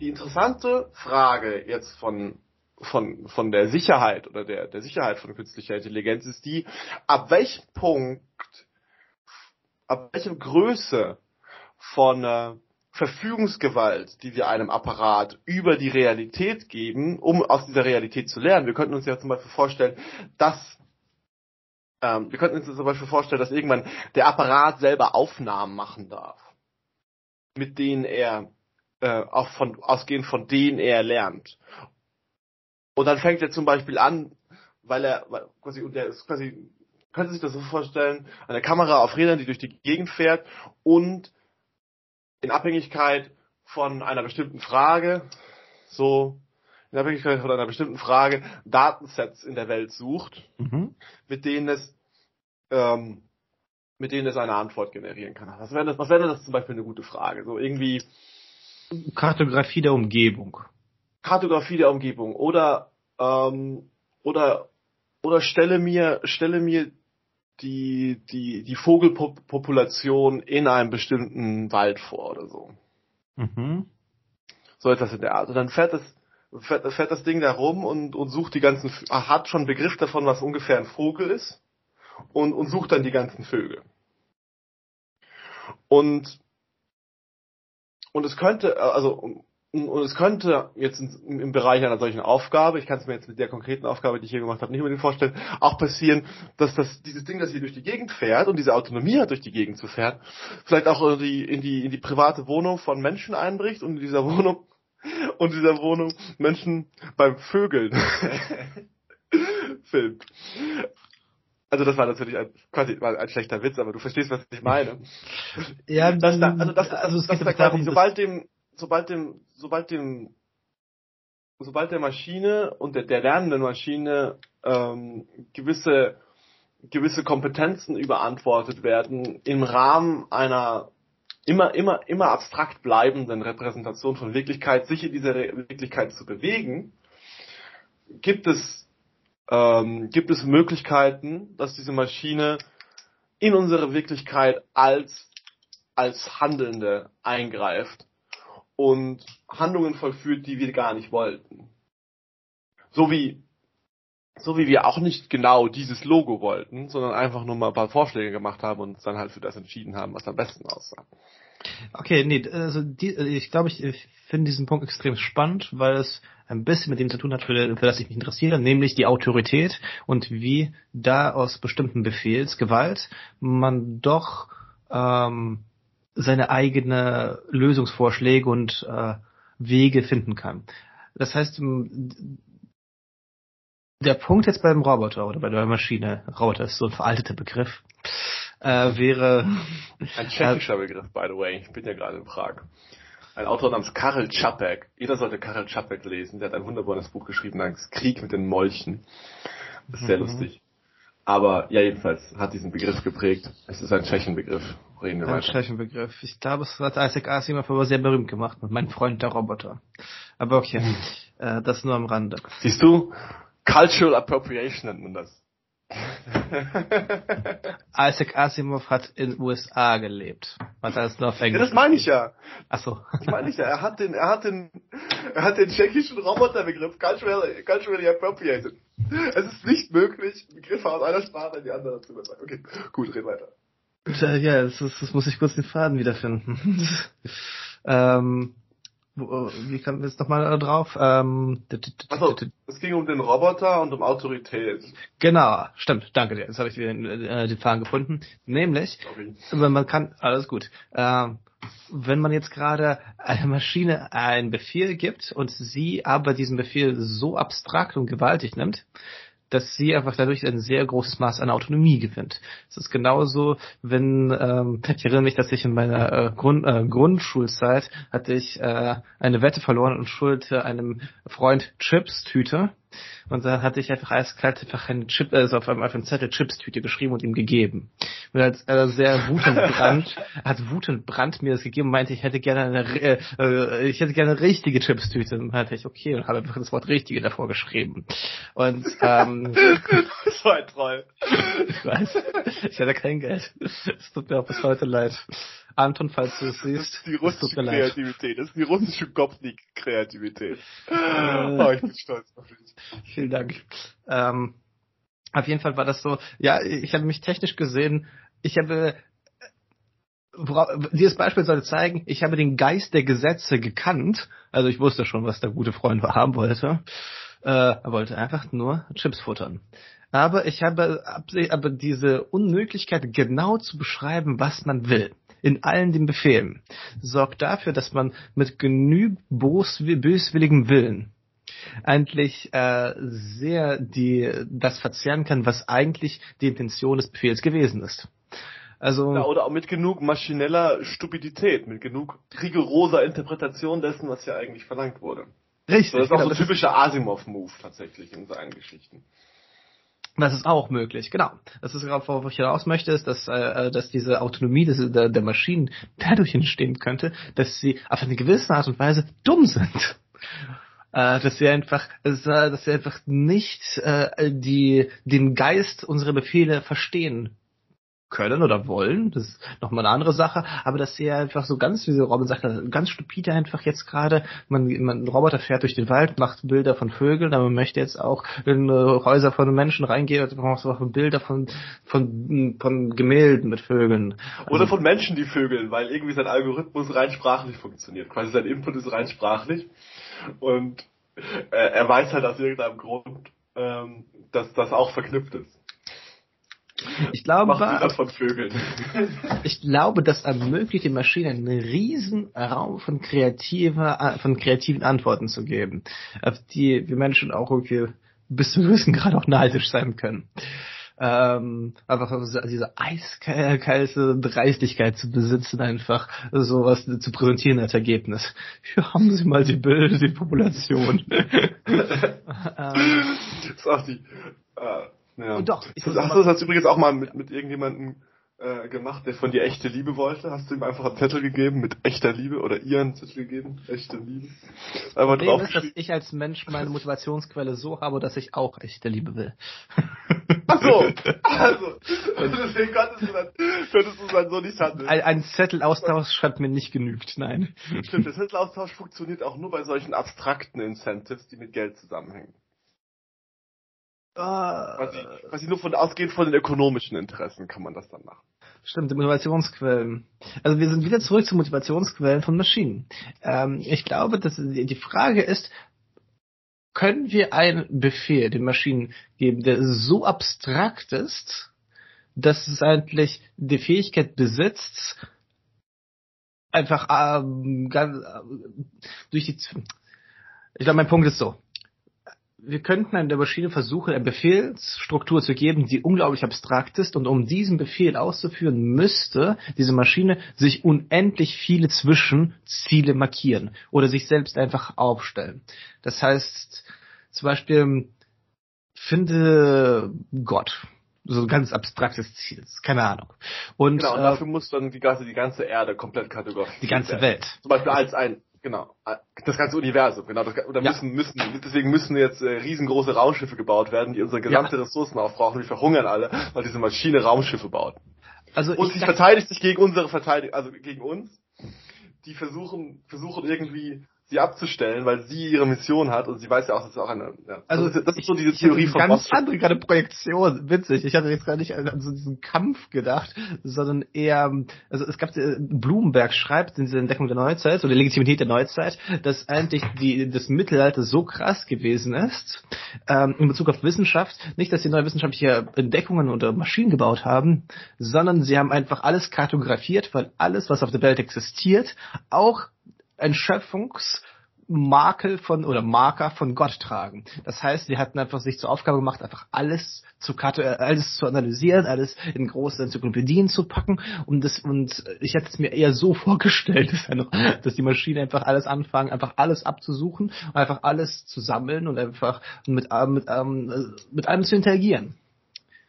die interessante Frage jetzt von von, von der Sicherheit oder der, der Sicherheit von künstlicher Intelligenz ist die, ab welchem Punkt, ab welcher Größe von äh, Verfügungsgewalt, die wir einem Apparat über die Realität geben, um aus dieser Realität zu lernen. Wir könnten uns ja zum Beispiel vorstellen, dass ähm, wir könnten uns zum Beispiel vorstellen, dass irgendwann der Apparat selber Aufnahmen machen darf, mit denen er äh, auch von ausgehend von denen er lernt. Und dann fängt er zum Beispiel an, weil er weil, quasi und der ist quasi könnte sich das so vorstellen, eine Kamera auf Rädern, die durch die Gegend fährt und in Abhängigkeit von einer bestimmten Frage, so in Abhängigkeit von einer bestimmten Frage Datensets in der Welt sucht, mhm. mit denen es ähm, mit denen es eine Antwort generieren kann. Was wäre das, was wäre das zum Beispiel eine gute Frage? So irgendwie Kartografie der Umgebung. Kartografie der Umgebung oder ähm, oder oder stelle mir stelle mir die, die, die Vogelpopulation in einem bestimmten Wald vor oder so. Mhm. So etwas in der Art. Und dann fährt das, fährt, fährt das Ding da rum und, und sucht die ganzen, hat schon Begriff davon, was ungefähr ein Vogel ist und, und sucht dann die ganzen Vögel. Und, und es könnte, also, und es könnte jetzt im Bereich einer solchen Aufgabe, ich kann es mir jetzt mit der konkreten Aufgabe, die ich hier gemacht habe, nicht unbedingt vorstellen, auch passieren, dass das dieses Ding, das hier durch die Gegend fährt und diese Autonomie hat, durch die Gegend zu fährt, vielleicht auch in die, in die, in die private Wohnung von Menschen einbricht und in dieser Wohnung und dieser Wohnung Menschen beim Vögeln filmt. Also das war natürlich ein, quasi ein, ein schlechter Witz, aber du verstehst, was ich meine. Ja, dass da, also das, also es geht da quasi, sobald dem, sobald dem, sobald dem, sobald der Maschine und der, der lernenden Maschine ähm, gewisse gewisse Kompetenzen überantwortet werden im Rahmen einer immer immer immer abstrakt bleibenden Repräsentation von Wirklichkeit, sich in dieser Wirklichkeit zu bewegen, gibt es ähm, gibt es Möglichkeiten, dass diese Maschine in unsere Wirklichkeit als als Handelnde eingreift und Handlungen vollführt, die wir gar nicht wollten. So wie, so wie wir auch nicht genau dieses Logo wollten, sondern einfach nur mal ein paar Vorschläge gemacht haben und uns dann halt für das entschieden haben, was am besten aussah. Okay, nee, also die, ich glaube, ich, ich finde diesen Punkt extrem spannend, weil es ein bisschen mit dem zu tun hat, für, für das ich mich interessiere, nämlich die Autorität und wie da aus bestimmten Befehlsgewalt man doch ähm, seine eigene Lösungsvorschläge und äh, Wege finden kann. Das heißt, der Punkt jetzt beim Roboter oder bei der Maschine, Roboter ist so ein veralteter Begriff, äh, wäre... Ein tschechischer Begriff, by the way. Ich bin ja gerade in Prag. Ein Autor namens Karel Čapek. Jeder sollte Karel Čapek lesen. Der hat ein wunderbares Buch geschrieben namens Krieg mit den Molchen. Das ist sehr mhm. lustig. Aber ja, jedenfalls hat diesen Begriff geprägt. Es ist ein Tschechenbegriff. Reden wir ein weiter. Tschechenbegriff. Ich glaube, es hat Isaac Asimov aber sehr berühmt gemacht mit meinem Freund der Roboter. Aber okay, hm. äh, das nur am Rande. Siehst du? Cultural Appropriation nennt man das. Isaac Asimov hat in USA gelebt. Hat alles nur auf Ja, Englisch. das meine ich ja. Achso. Das meine ich ja. Er hat den, er hat den, er hat den tschechischen Roboterbegriff culturally, culturally appropriated. Es ist nicht möglich, Begriffe aus einer Sprache in die andere zu übertragen. Okay, gut, red weiter. Ja, das, ist, das muss ich kurz den Faden wiederfinden. ähm, wie kommen wir jetzt nochmal drauf? Ähm, Achso, es ging um den Roboter und um Autorität. genau, stimmt, danke dir. Jetzt habe ich wieder den, äh, den Faden gefunden. Nämlich, Sorry. wenn man kann, alles gut. Ähm, wenn man jetzt gerade einer Maschine einen Befehl gibt und sie aber diesen Befehl so abstrakt und gewaltig nimmt, dass sie einfach dadurch ein sehr großes Maß an Autonomie gewinnt. Es ist genauso, wenn ähm, ich erinnere mich, dass ich in meiner äh, Grund, äh, Grundschulzeit hatte ich äh, eine Wette verloren und schuldete einem Freund Chips-Tüte. Und da hatte ich einfach eiskalt einfach einen Chip, also auf einem, auf einem Zettel Chips-Tüte geschrieben und ihm gegeben. Und als er sehr wutend brand, hat wutend brand mir das gegeben und meinte, ich hätte gerne eine, äh, äh, ich hätte gerne eine richtige Chips-Tüte. Und meinte ich, okay, und habe einfach das Wort richtige davor geschrieben. Und ähm, Das war ein Troll. ich weiß, ich hatte kein Geld. Es tut mir auch bis heute leid. Anton, falls du es Das siehst, ist die russische. Kreativität. Das ist die russische Gopnik-Kreativität. Oh, ich bin stolz auf dich. Vielen Dank. Ähm, auf jeden Fall war das so, ja, ich habe mich technisch gesehen, ich habe, wora- dieses Beispiel sollte zeigen, ich habe den Geist der Gesetze gekannt, also ich wusste schon, was der gute Freund haben wollte, äh, er wollte einfach nur Chips futtern. Aber ich habe aber diese Unmöglichkeit genau zu beschreiben, was man will, in allen den Befehlen, sorgt dafür, dass man mit genügend böswilligem Willen eigentlich äh, sehr die das verzehren kann, was eigentlich die Intention des Befehls gewesen ist. Also Ja, oder auch mit genug maschineller Stupidität, mit genug rigoroser Interpretation dessen, was ja eigentlich verlangt wurde. richtig, Das ist auch genau, so ein typischer Asimov-Move tatsächlich in seinen Geschichten. das ist auch möglich, genau. Das ist gerade, worauf ich hinaus möchte, ist, dass, äh, dass diese Autonomie des, der, der Maschinen dadurch entstehen könnte, dass sie auf eine gewisse Art und Weise dumm sind. Äh, dass wir einfach, dass äh, wir einfach nicht äh, die, den Geist unserer Befehle verstehen können oder wollen, das ist nochmal eine andere Sache, aber dass sie einfach so ganz, wie so Robin sagte, ganz stupide einfach jetzt gerade, man, man, ein Roboter fährt durch den Wald, macht Bilder von Vögeln, aber man möchte jetzt auch in äh, Häuser von Menschen reingehen und macht auch Bilder von, von, von Gemälden mit Vögeln. Oder Also, von Menschen, die vögeln, weil irgendwie sein Algorithmus rein sprachlich funktioniert. Quasi sein Input ist rein sprachlich. Und äh, er weiß halt aus irgendeinem Grund, ähm, dass das auch verknüpft ist. ich glaube, ich glaube, das ermöglicht den Maschinen einen riesen Raum von kreativer, von kreativen Antworten zu geben, auf die wir Menschen auch irgendwie bis zu gewissen Grad auch neidisch sein können. Ähm, einfach diese eiskalte Dreistigkeit zu besitzen, einfach sowas zu präsentieren als Ergebnis. Hier haben Sie mal die Bilder, die Population. ähm, Das ist auch die. Äh, ja. Doch, ich das, das hast du übrigens auch mal mit, mit irgendjemandem äh, gemacht, der von dir echte Liebe wollte. Hast du ihm einfach einen Zettel gegeben mit echter Liebe oder ihr einen Zettel gegeben, echte Liebe. Einfach Problem ist, dass ich als Mensch meine Motivationsquelle so habe, dass ich auch echte Liebe will. Ach so, also, deswegen konntest du dann, könntest du dann so nicht handeln. Ein, ein Zettelaustausch hat mir nicht genügt, nein. Stimmt, der Zettelaustausch funktioniert auch nur bei solchen abstrakten Incentives, die mit Geld zusammenhängen. Quasi, Äh, quasi nur von ausgehend von den ökonomischen Interessen kann man das dann machen. stimmt, die Motivationsquellen. Also wir sind wieder zurück zu Motivationsquellen von Maschinen. Ähm, ich glaube, dass die Frage ist, können wir einen Befehl den Maschinen geben, der so abstrakt ist, dass es eigentlich die Fähigkeit besitzt, einfach ähm, ganz, äh, durch die ich glaube, mein Punkt ist so. Wir könnten an der Maschine versuchen, eine Befehlsstruktur zu geben, die unglaublich abstrakt ist, und um diesen Befehl auszuführen, müsste diese Maschine sich unendlich viele Zwischenziele markieren oder sich selbst einfach aufstellen. Das heißt, zum Beispiel, finde Gott. So ein ganz abstraktes Ziel, keine Ahnung. Und, Genau, und äh, dafür muss dann die ganze, die ganze Erde komplett kategorisiert die ganze. Welt. Zum Beispiel als ein Genau. Das ganze Universum, genau. Das, oder ja. müssen, müssen, deswegen müssen jetzt äh, riesengroße Raumschiffe gebaut werden, die unsere gesamte ja. Ressourcen aufbrauchen. Wir verhungern alle, weil diese Maschine Raumschiffe baut. Also und sie verteidigt sich gegen unsere Verteidigung, also gegen uns. Die versuchen, versuchen irgendwie sie abzustellen, weil sie ihre Mission hat und sie weiß ja auch, dass es auch eine. Ja. Also das ist, das ist so diese ich, Theorie ich von ganz Boston. andere gerade Projektion, witzig. Ich hatte jetzt gar nicht an, so diesen Kampf gedacht, sondern eher, also es gab äh, Blumenberg schreibt in dieser Entdeckung der Neuzeit oder Legitimität der Neuzeit, dass eigentlich die das Mittelalter so krass gewesen ist ähm, in Bezug auf Wissenschaft, nicht, dass sie neue wissenschaftliche Entdeckungen oder Maschinen gebaut haben, sondern sie haben einfach alles kartografiert, weil alles, was auf der Welt existiert, auch ein Schöpfungsmakel von oder Marker von Gott tragen. Das heißt, sie hatten einfach sich zur Aufgabe gemacht, einfach alles zu äh, alles zu analysieren, alles in große Enzyklopädien zu packen und das und ich hätte es mir eher so vorgestellt, dass die Maschine einfach alles anfangen, einfach alles abzusuchen einfach alles zu sammeln und einfach mit äh, mit ähm, mit allem zu interagieren.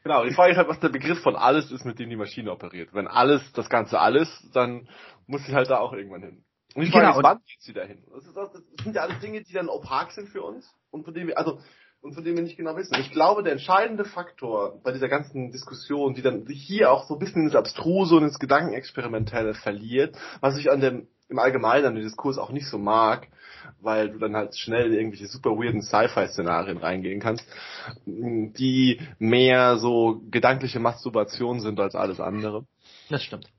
Genau, die Frage ist halt, was der Begriff von alles ist, mit dem die Maschine operiert. Wenn alles, das Ganze alles, dann muss sie halt da auch irgendwann hin. Und ich genau, wann geht sie dahin? Das, ist, das, sind ja alles Dinge, die dann opak sind für uns und von denen wir, also, und von denen wir nicht genau wissen. Ich glaube, der entscheidende Faktor bei dieser ganzen Diskussion, die dann hier auch so ein bisschen ins Abstruse und ins Gedankenexperimentelle verliert, was ich an dem, im Allgemeinen an dem Diskurs auch nicht so mag, weil du dann halt schnell in irgendwelche super weirden Sci-Fi-Szenarien reingehen kannst, die mehr so gedankliche Masturbation sind als alles andere. Das stimmt.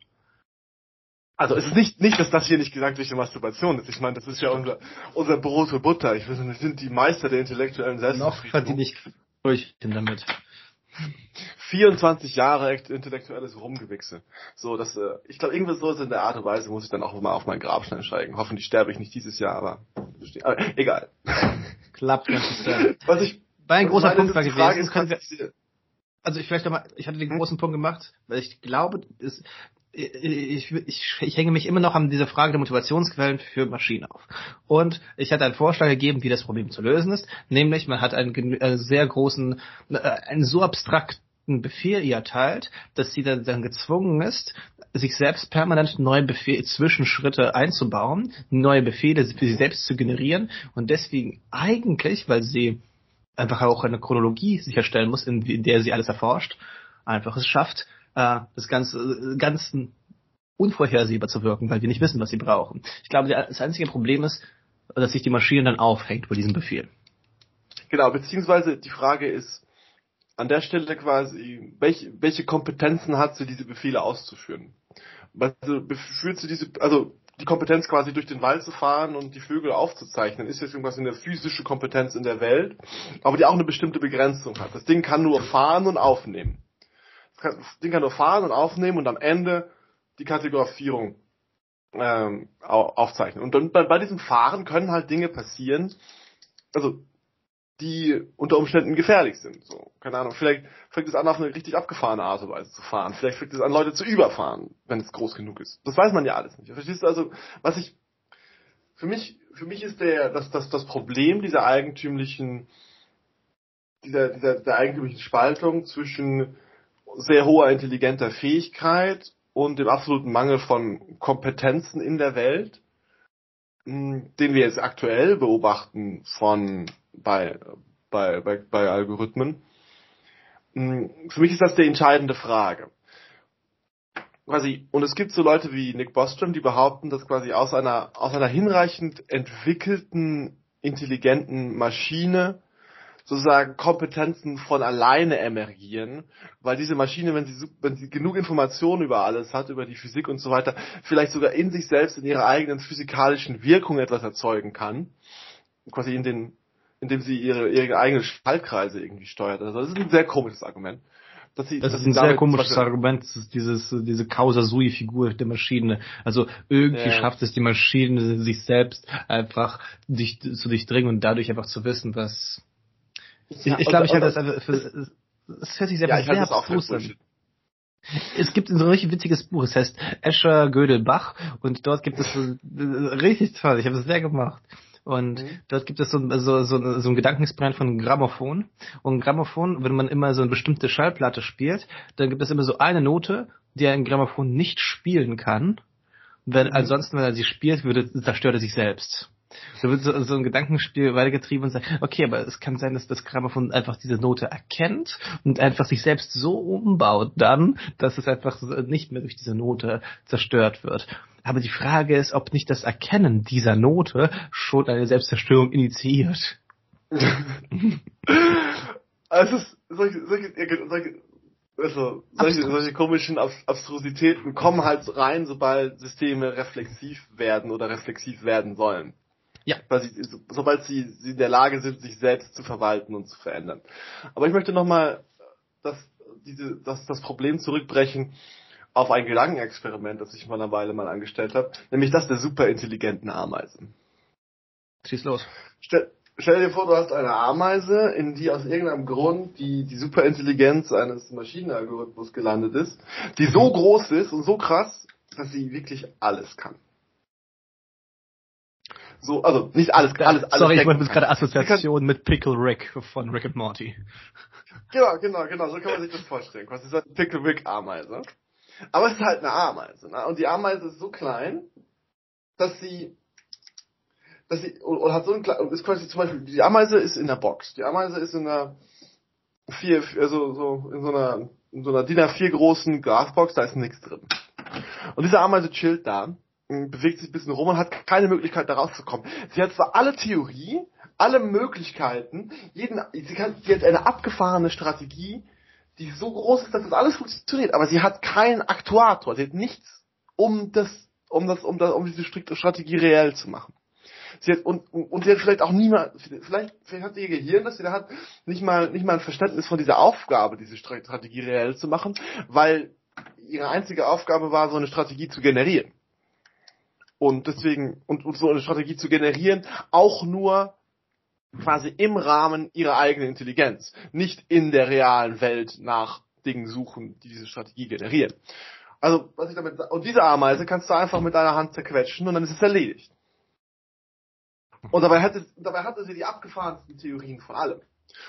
Also es ist nicht, nicht, dass das hier nicht gedankliche Masturbation ist. Ich meine, das ist ja unser, unser Brot und Butter. Ich weiß nicht, wir sind die Meister der intellektuellen Selbstbefriedigung. Noch verdiene ich durch damit. 24 Jahre intellektuelles Rumgewichse. So, das, äh, ich glaube, irgendwas so in der Art und Weise muss ich dann auch mal auf meinen Grabstein steigen. Hoffentlich sterbe ich nicht dieses Jahr, aber, aber egal. Klappt ganz Was ich, War ein großer Punkt war gewesen. Ist, können wir, also ich vielleicht noch mal, ich hatte den hm? großen Punkt gemacht, weil ich glaube, es, ich, ich, ich hänge mich immer noch an dieser Frage der Motivationsquellen für Maschinen auf. Und ich hatte einen Vorschlag gegeben, wie das Problem zu lösen ist, nämlich man hat einen, einen äh, sehr großen, äh, einen so abstrakten Befehl ihr erteilt, dass sie dann, dann gezwungen ist, sich selbst permanent neue Befehl, Zwischenschritte einzubauen, neue Befehle für sie selbst zu generieren und deswegen eigentlich, weil sie einfach auch eine Chronologie sicherstellen muss, in der sie alles erforscht, einfach es schafft, äh, das Ganze äh, ganz unvorhersehbar zu wirken, weil wir nicht wissen, was sie brauchen. Ich glaube, das einzige Problem ist, dass sich die Maschine dann aufhängt bei diesem Befehl. Genau, beziehungsweise die Frage ist an der Stelle quasi, welche, welche Kompetenzen hat sie, diese Befehle auszuführen? Also, führt sie diese, also die Kompetenz quasi durch den Wald zu fahren und die Vögel aufzuzeichnen, ist jetzt irgendwas in der physischen Kompetenz in der Welt, aber die auch eine bestimmte Begrenzung hat. Das Ding kann nur fahren und aufnehmen das Ding kann nur fahren und aufnehmen und am Ende die Kategorisierung ähm, aufzeichnen. Und dann bei, bei diesem Fahren können halt Dinge passieren, also die unter Umständen gefährlich sind. So, keine Ahnung, vielleicht fängt es an, auf eine richtig abgefahrene Art und Weise zu fahren. Vielleicht fängt es an, Leute zu überfahren, wenn es groß genug ist. Das weiß man ja alles nicht. Verstehst du also, was ich für mich, für mich ist der, das, das, das Problem dieser eigentümlichen, dieser, dieser, der eigentümlichen Spaltung zwischen sehr hoher intelligenter Fähigkeit und dem absoluten Mangel von Kompetenzen in der Welt, hm, den wir jetzt aktuell beobachten von bei, bei, bei, bei Algorithmen. Hm, für mich ist das die entscheidende Frage. Quasi, und es gibt so Leute wie Nick Bostrom, die behaupten, dass quasi aus einer, aus einer hinreichend entwickelten, intelligenten Maschine sozusagen Kompetenzen von alleine emergieren, weil diese Maschine, wenn sie, wenn sie genug Informationen über alles hat, über die Physik und so weiter, vielleicht sogar in sich selbst, in ihrer eigenen physikalischen Wirkung etwas erzeugen kann, quasi in den, indem sie ihre, ihre eigenen Schaltkreise irgendwie steuert. Also das ist ein sehr komisches Argument. Sie, das ist ein sehr komisches Argument, dieses, diese Causa Sui Figur der Maschine. Also irgendwie ja. schafft es die Maschine, sich selbst einfach dich, zu durchdringen und dadurch einfach zu wissen, was ich, ich glaube, ich halte das einfach für, es hört sich sehr, ja, sehr abstrus an. Es gibt so ein richtig witziges Buch, es heißt Escher Gödel Bach und dort gibt es so, richtig toll, ich habe es sehr gemacht. Und mhm. dort gibt es so, so, so, so ein Gedankenexperiment von Grammophon. Und Grammophon, wenn man immer so eine bestimmte Schallplatte spielt, dann gibt es immer so eine Note, die ein Grammophon nicht spielen kann, Wenn, ansonsten, wenn er sie spielt, würde, zerstört er sich selbst. Da wird so, so ein Gedankenspiel weitergetrieben und sagt, okay, aber es kann sein, dass das Grammophon einfach diese Note erkennt und einfach sich selbst so umbaut dann, dass es einfach nicht mehr durch diese Note zerstört wird. Aber die Frage ist, ob nicht das Erkennen dieser Note schon eine Selbstzerstörung initiiert. also, solche, solche, solche, also, solche, solche komischen Abstrusitäten kommen halt rein, sobald Systeme reflexiv werden oder reflexiv werden sollen. Ja. Sie, sobald sie, sie in der Lage sind, sich selbst zu verwalten und zu verändern. Aber ich möchte nochmal das, diese, das, das Problem zurückbrechen auf ein Gedankenexperiment, das ich mal eine Weile mal angestellt habe, nämlich das der superintelligenten Ameisen. Schieß los. Stell, stell dir vor, du hast eine Ameise, in die aus irgendeinem Grund die, die Superintelligenz eines Maschinenalgorithmus gelandet ist, die so groß ist und so krass, dass sie wirklich alles kann. So, also nicht alles, alles, alles. Sorry, ich wollte jetzt gerade Assoziation mit Pickle Rick von Rick and Morty. Genau, genau, genau, so kann man sich das vorstellen. Quasi eine Pickle Rick Ameise. Aber es ist halt eine Ameise, ne? Und die Ameise ist so klein, dass sie, dass sie, oder hat so ein ist quasi zum Beispiel, die Ameise ist in der Box. Die Ameise ist in einer vier, also so, in so einer, in so einer DIN A4 großen Glasbox, da ist nichts drin. Und diese Ameise chillt da bewegt sich ein bisschen rum und hat keine Möglichkeit da rauszukommen. Sie hat zwar alle Theorie, alle Möglichkeiten, jeden, sie, kann, sie hat eine abgefahrene Strategie, die so groß ist, dass das alles funktioniert, aber sie hat keinen Aktuator, sie hat nichts, um das, um das, um das, um diese strikte Strategie reell zu machen. Sie hat, und, und sie hat vielleicht auch niemand, vielleicht, vielleicht hat ihr Gehirn, das sie da hat, nicht mal, nicht mal ein Verständnis von dieser Aufgabe, diese Strategie reell zu machen, weil ihre einzige Aufgabe war, so eine Strategie zu generieren. Und deswegen, und, und so eine Strategie zu generieren, auch nur quasi im Rahmen ihrer eigenen Intelligenz, nicht in der realen Welt nach Dingen suchen, die diese Strategie generieren. Also, was ich damit und diese Ameise kannst du einfach mit deiner Hand zerquetschen und dann ist es erledigt. Und dabei hatte, dabei hatte sie die abgefahrensten Theorien von allem.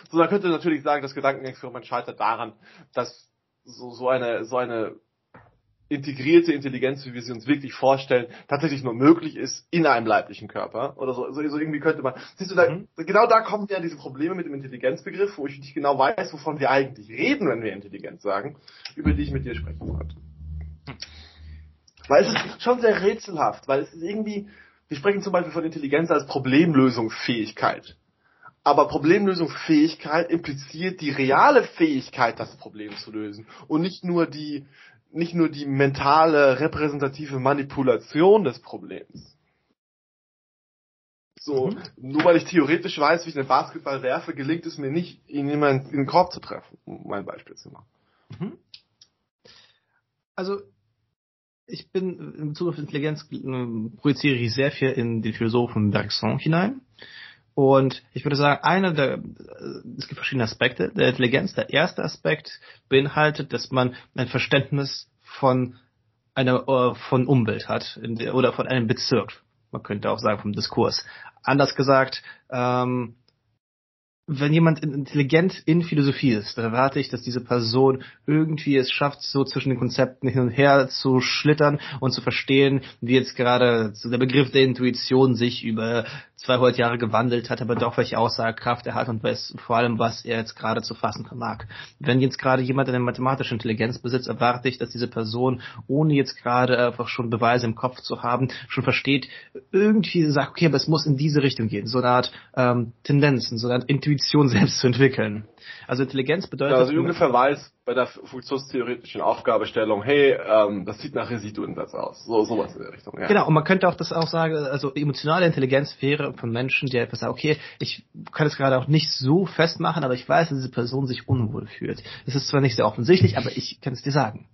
So, man könnte natürlich sagen, das Gedankenexperiment scheitert daran, dass so, so eine, so eine integrierte Intelligenz, wie wir sie uns wirklich vorstellen, tatsächlich nur möglich ist in einem leiblichen Körper oder so. So, so irgendwie könnte man. Siehst du, da, mhm. genau da kommen ja diese Probleme mit dem Intelligenzbegriff, wo ich nicht genau weiß, wovon wir eigentlich reden, wenn wir Intelligenz sagen, über die ich mit dir sprechen wollte. Weil es ist schon sehr rätselhaft, weil es ist irgendwie, wir sprechen zum Beispiel von Intelligenz als Problemlösungsfähigkeit. Aber Problemlösungsfähigkeit impliziert die reale Fähigkeit, das Problem zu lösen und nicht nur die nicht nur die mentale, repräsentative Manipulation des Problems. So, mhm. nur weil ich theoretisch weiß, wie ich einen Basketball werfe, gelingt es mir nicht, ihn immer in den Korb zu treffen, um mein Beispiel zu machen. Mhm. Also, ich bin in Bezug auf Intelligenz äh, projiziere ich sehr viel in den Philosophen Bergson hinein. Und ich würde sagen, einer der, es gibt verschiedene Aspekte der Intelligenz. Der erste Aspekt beinhaltet, dass man ein Verständnis von einer, äh, von Umwelt hat, der, oder von einem Bezirk. Man könnte auch sagen vom Diskurs. Anders gesagt, ähm, wenn jemand intelligent in Philosophie ist, dann erwarte ich, dass diese Person irgendwie es schafft, so zwischen den Konzepten hin und her zu schlittern und zu verstehen, wie jetzt gerade der Begriff der Intuition sich über 200 Jahre gewandelt hat, aber doch welche Aussagekraft er hat und weiß vor allem, was er jetzt gerade zu fassen vermag. Wenn jetzt gerade jemand eine mathematische Intelligenz besitzt, erwarte ich, dass diese Person, ohne jetzt gerade einfach schon Beweise im Kopf zu haben, schon versteht, irgendwie sagt, okay, aber es muss in diese Richtung gehen, so eine Art ähm, Tendenzen, so eine Art Intuition selbst zu entwickeln. Also Intelligenz bedeutet... Ja, also ungefähr weiß bei der funktionstheoretischen Aufgabestellung, hey, ähm, das sieht nach Residuensatz aus. So sowas in der Richtung. Ja. Genau, und man könnte auch das auch sagen, also emotionale Intelligenz wäre von Menschen, die etwas sagen, okay, ich kann es gerade auch nicht so festmachen, aber ich weiß, dass diese Person sich unwohl fühlt. Es ist zwar nicht sehr offensichtlich, aber ich kann es dir sagen.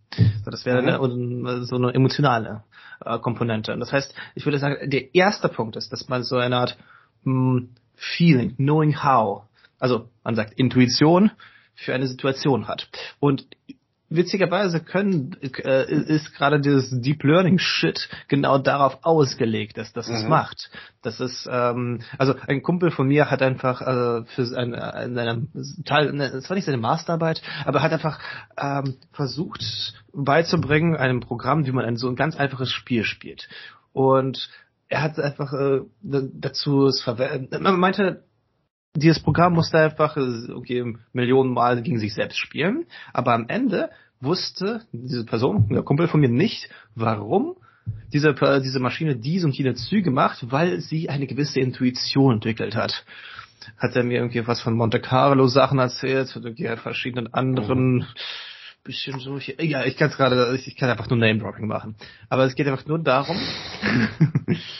So, das wäre mhm. eine, so eine emotionale äh, Komponente. Und das heißt, ich würde sagen, der erste Punkt ist, dass man so eine Art mh, hm, Feeling, knowing how, also man sagt Intuition für eine Situation hat. Und witzigerweise können äh, ist gerade dieses Deep Learning Shit genau darauf ausgelegt, dass das mhm. es macht. Das ist ähm, also ein Kumpel von mir hat einfach äh, für ein, in einem Teil, es war nicht seine Masterarbeit, aber hat einfach ähm, versucht beizubringen einem Programm, wie man ein so ein ganz einfaches Spiel spielt. Und er hat einfach äh, dazu es verwendet. Man meinte, dieses Programm musste einfach äh, okay, Millionen Mal gegen sich selbst spielen, aber am Ende wusste diese Person, der Kumpel von mir nicht, warum diese, diese Maschine diese und jene Züge macht, weil sie eine gewisse Intuition entwickelt hat. Hat er mir irgendwie was von Monte Carlo Sachen erzählt, oder irgendwie verschiedenen anderen mhm bisschen so, ich, ja, ich kann es gerade, ich kann einfach nur Name-Dropping machen. Aber es geht einfach nur darum,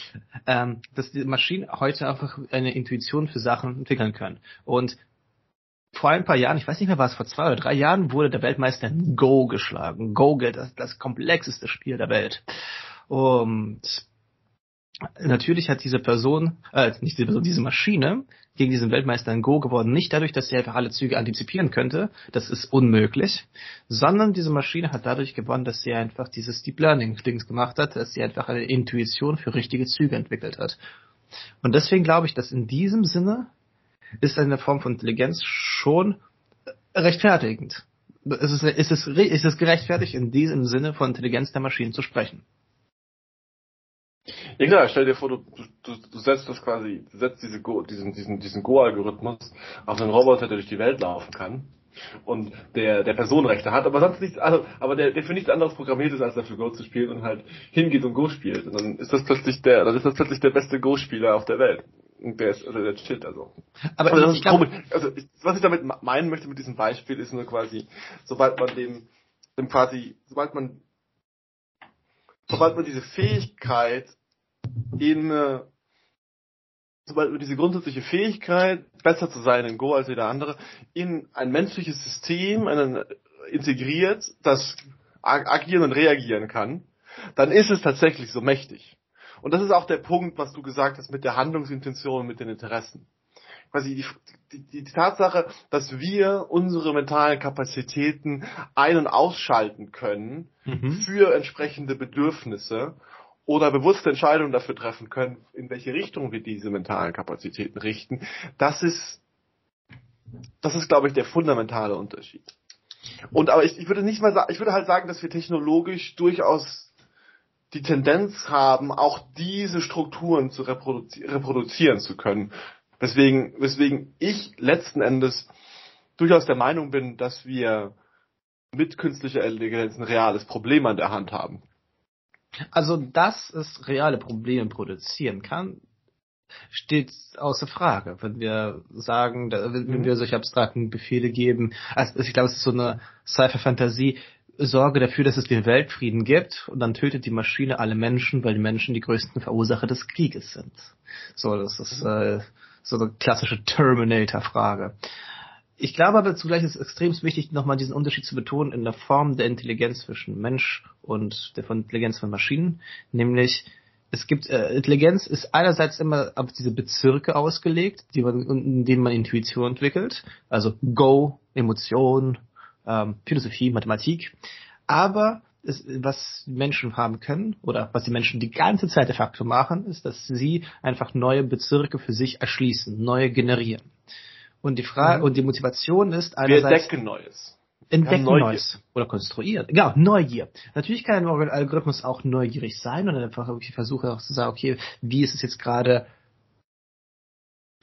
ähm, dass die Maschinen heute einfach eine Intuition für Sachen entwickeln können. Und vor ein paar Jahren, ich weiß nicht mehr, war es vor zwei oder drei Jahren, wurde der Weltmeister Go geschlagen. Go gilt das, das komplexeste Spiel der Welt. Und natürlich hat diese Person, äh, nicht diese Person, diese Maschine gegen diesen Weltmeister in Go geworden, nicht dadurch, dass sie einfach alle Züge antizipieren könnte, das ist unmöglich, sondern diese Maschine hat dadurch gewonnen, dass sie einfach dieses Deep Learning Dings gemacht hat, dass sie einfach eine Intuition für richtige Züge entwickelt hat. Und deswegen glaube ich, dass in diesem Sinne ist eine Form von Intelligenz schon rechtfertigend. Es ist, ist, es, ist es gerechtfertigt, in diesem Sinne von Intelligenz der Maschinen zu sprechen. Ja klar, stell dir vor, du, du, du setzt das quasi, setzt diese Go, diesen, diesen, diesen Go-Algorithmus auf einen Roboter, der durch die Welt laufen kann und der, der Personenrechte hat, aber sonst nichts, also, aber der, der für nichts anderes programmiert ist, als dafür Go zu spielen und halt hingeht und Go spielt. Und dann ist das plötzlich der, dann ist das plötzlich der beste Go-Spieler auf der Welt. Und der ist, also der chillt also. Aber also das ist komisch. Also, ich, was ich damit meinen möchte mit diesem Beispiel ist nur quasi, sobald man dem, dem quasi, sobald man sobald man diese Fähigkeit in, äh, sobald man diese grundsätzliche Fähigkeit, besser zu sein in Go als jeder andere, in ein menschliches System einen, integriert, das agieren und reagieren kann, dann ist es tatsächlich so mächtig. Und das ist auch der Punkt, was du gesagt hast mit der Handlungsintention, mit den Interessen quasi die, die, die Tatsache, dass wir unsere mentalen Kapazitäten ein- und ausschalten können mhm. für entsprechende Bedürfnisse oder bewusste Entscheidungen dafür treffen können, in welche Richtung wir diese mentalen Kapazitäten richten, das ist, das ist, glaube ich, der fundamentale Unterschied. Und aber ich, ich würde nicht mal sagen, ich würde halt sagen, dass wir technologisch durchaus die Tendenz haben, auch diese Strukturen zu reproduzi reproduzieren zu können. Weswegen, weswegen ich letzten Endes durchaus der Meinung bin, dass wir mit künstlicher Intelligenz ein reales Problem an der Hand haben. Also, dass es reale Probleme produzieren kann, steht außer Frage. Wenn wir sagen, wenn mhm. wir solche abstrakten Befehle geben, also ich glaube, es ist so eine Cypher-Fantasie, sorge dafür, dass es den Weltfrieden gibt und dann tötet die Maschine alle Menschen, weil die Menschen die größten Verursacher des Krieges sind. So, das ist mhm. äh, so eine klassische Terminator-Frage. Ich glaube aber zugleich ist es extrem wichtig, nochmal diesen Unterschied zu betonen in der Form der Intelligenz zwischen Mensch und der von Intelligenz von Maschinen. Nämlich, es gibt, äh, Intelligenz ist einerseits immer auf diese Bezirke ausgelegt, die man, in denen man Intuition entwickelt. Also Go, Emotion, ähm, Philosophie, Mathematik. Aber ist, was Menschen haben können oder was die Menschen die ganze Zeit de facto machen, ist, dass sie einfach neue Bezirke für sich erschließen, neue generieren. Und die Frage mhm. und die Motivation ist einerseits Wir entdecken Neues. Entdecken Neues oder konstruieren. Ja, Neugier. Natürlich kann ein Algorithmus auch neugierig sein und einfach irgendwie versuchen auch zu sagen, okay, wie ist es jetzt gerade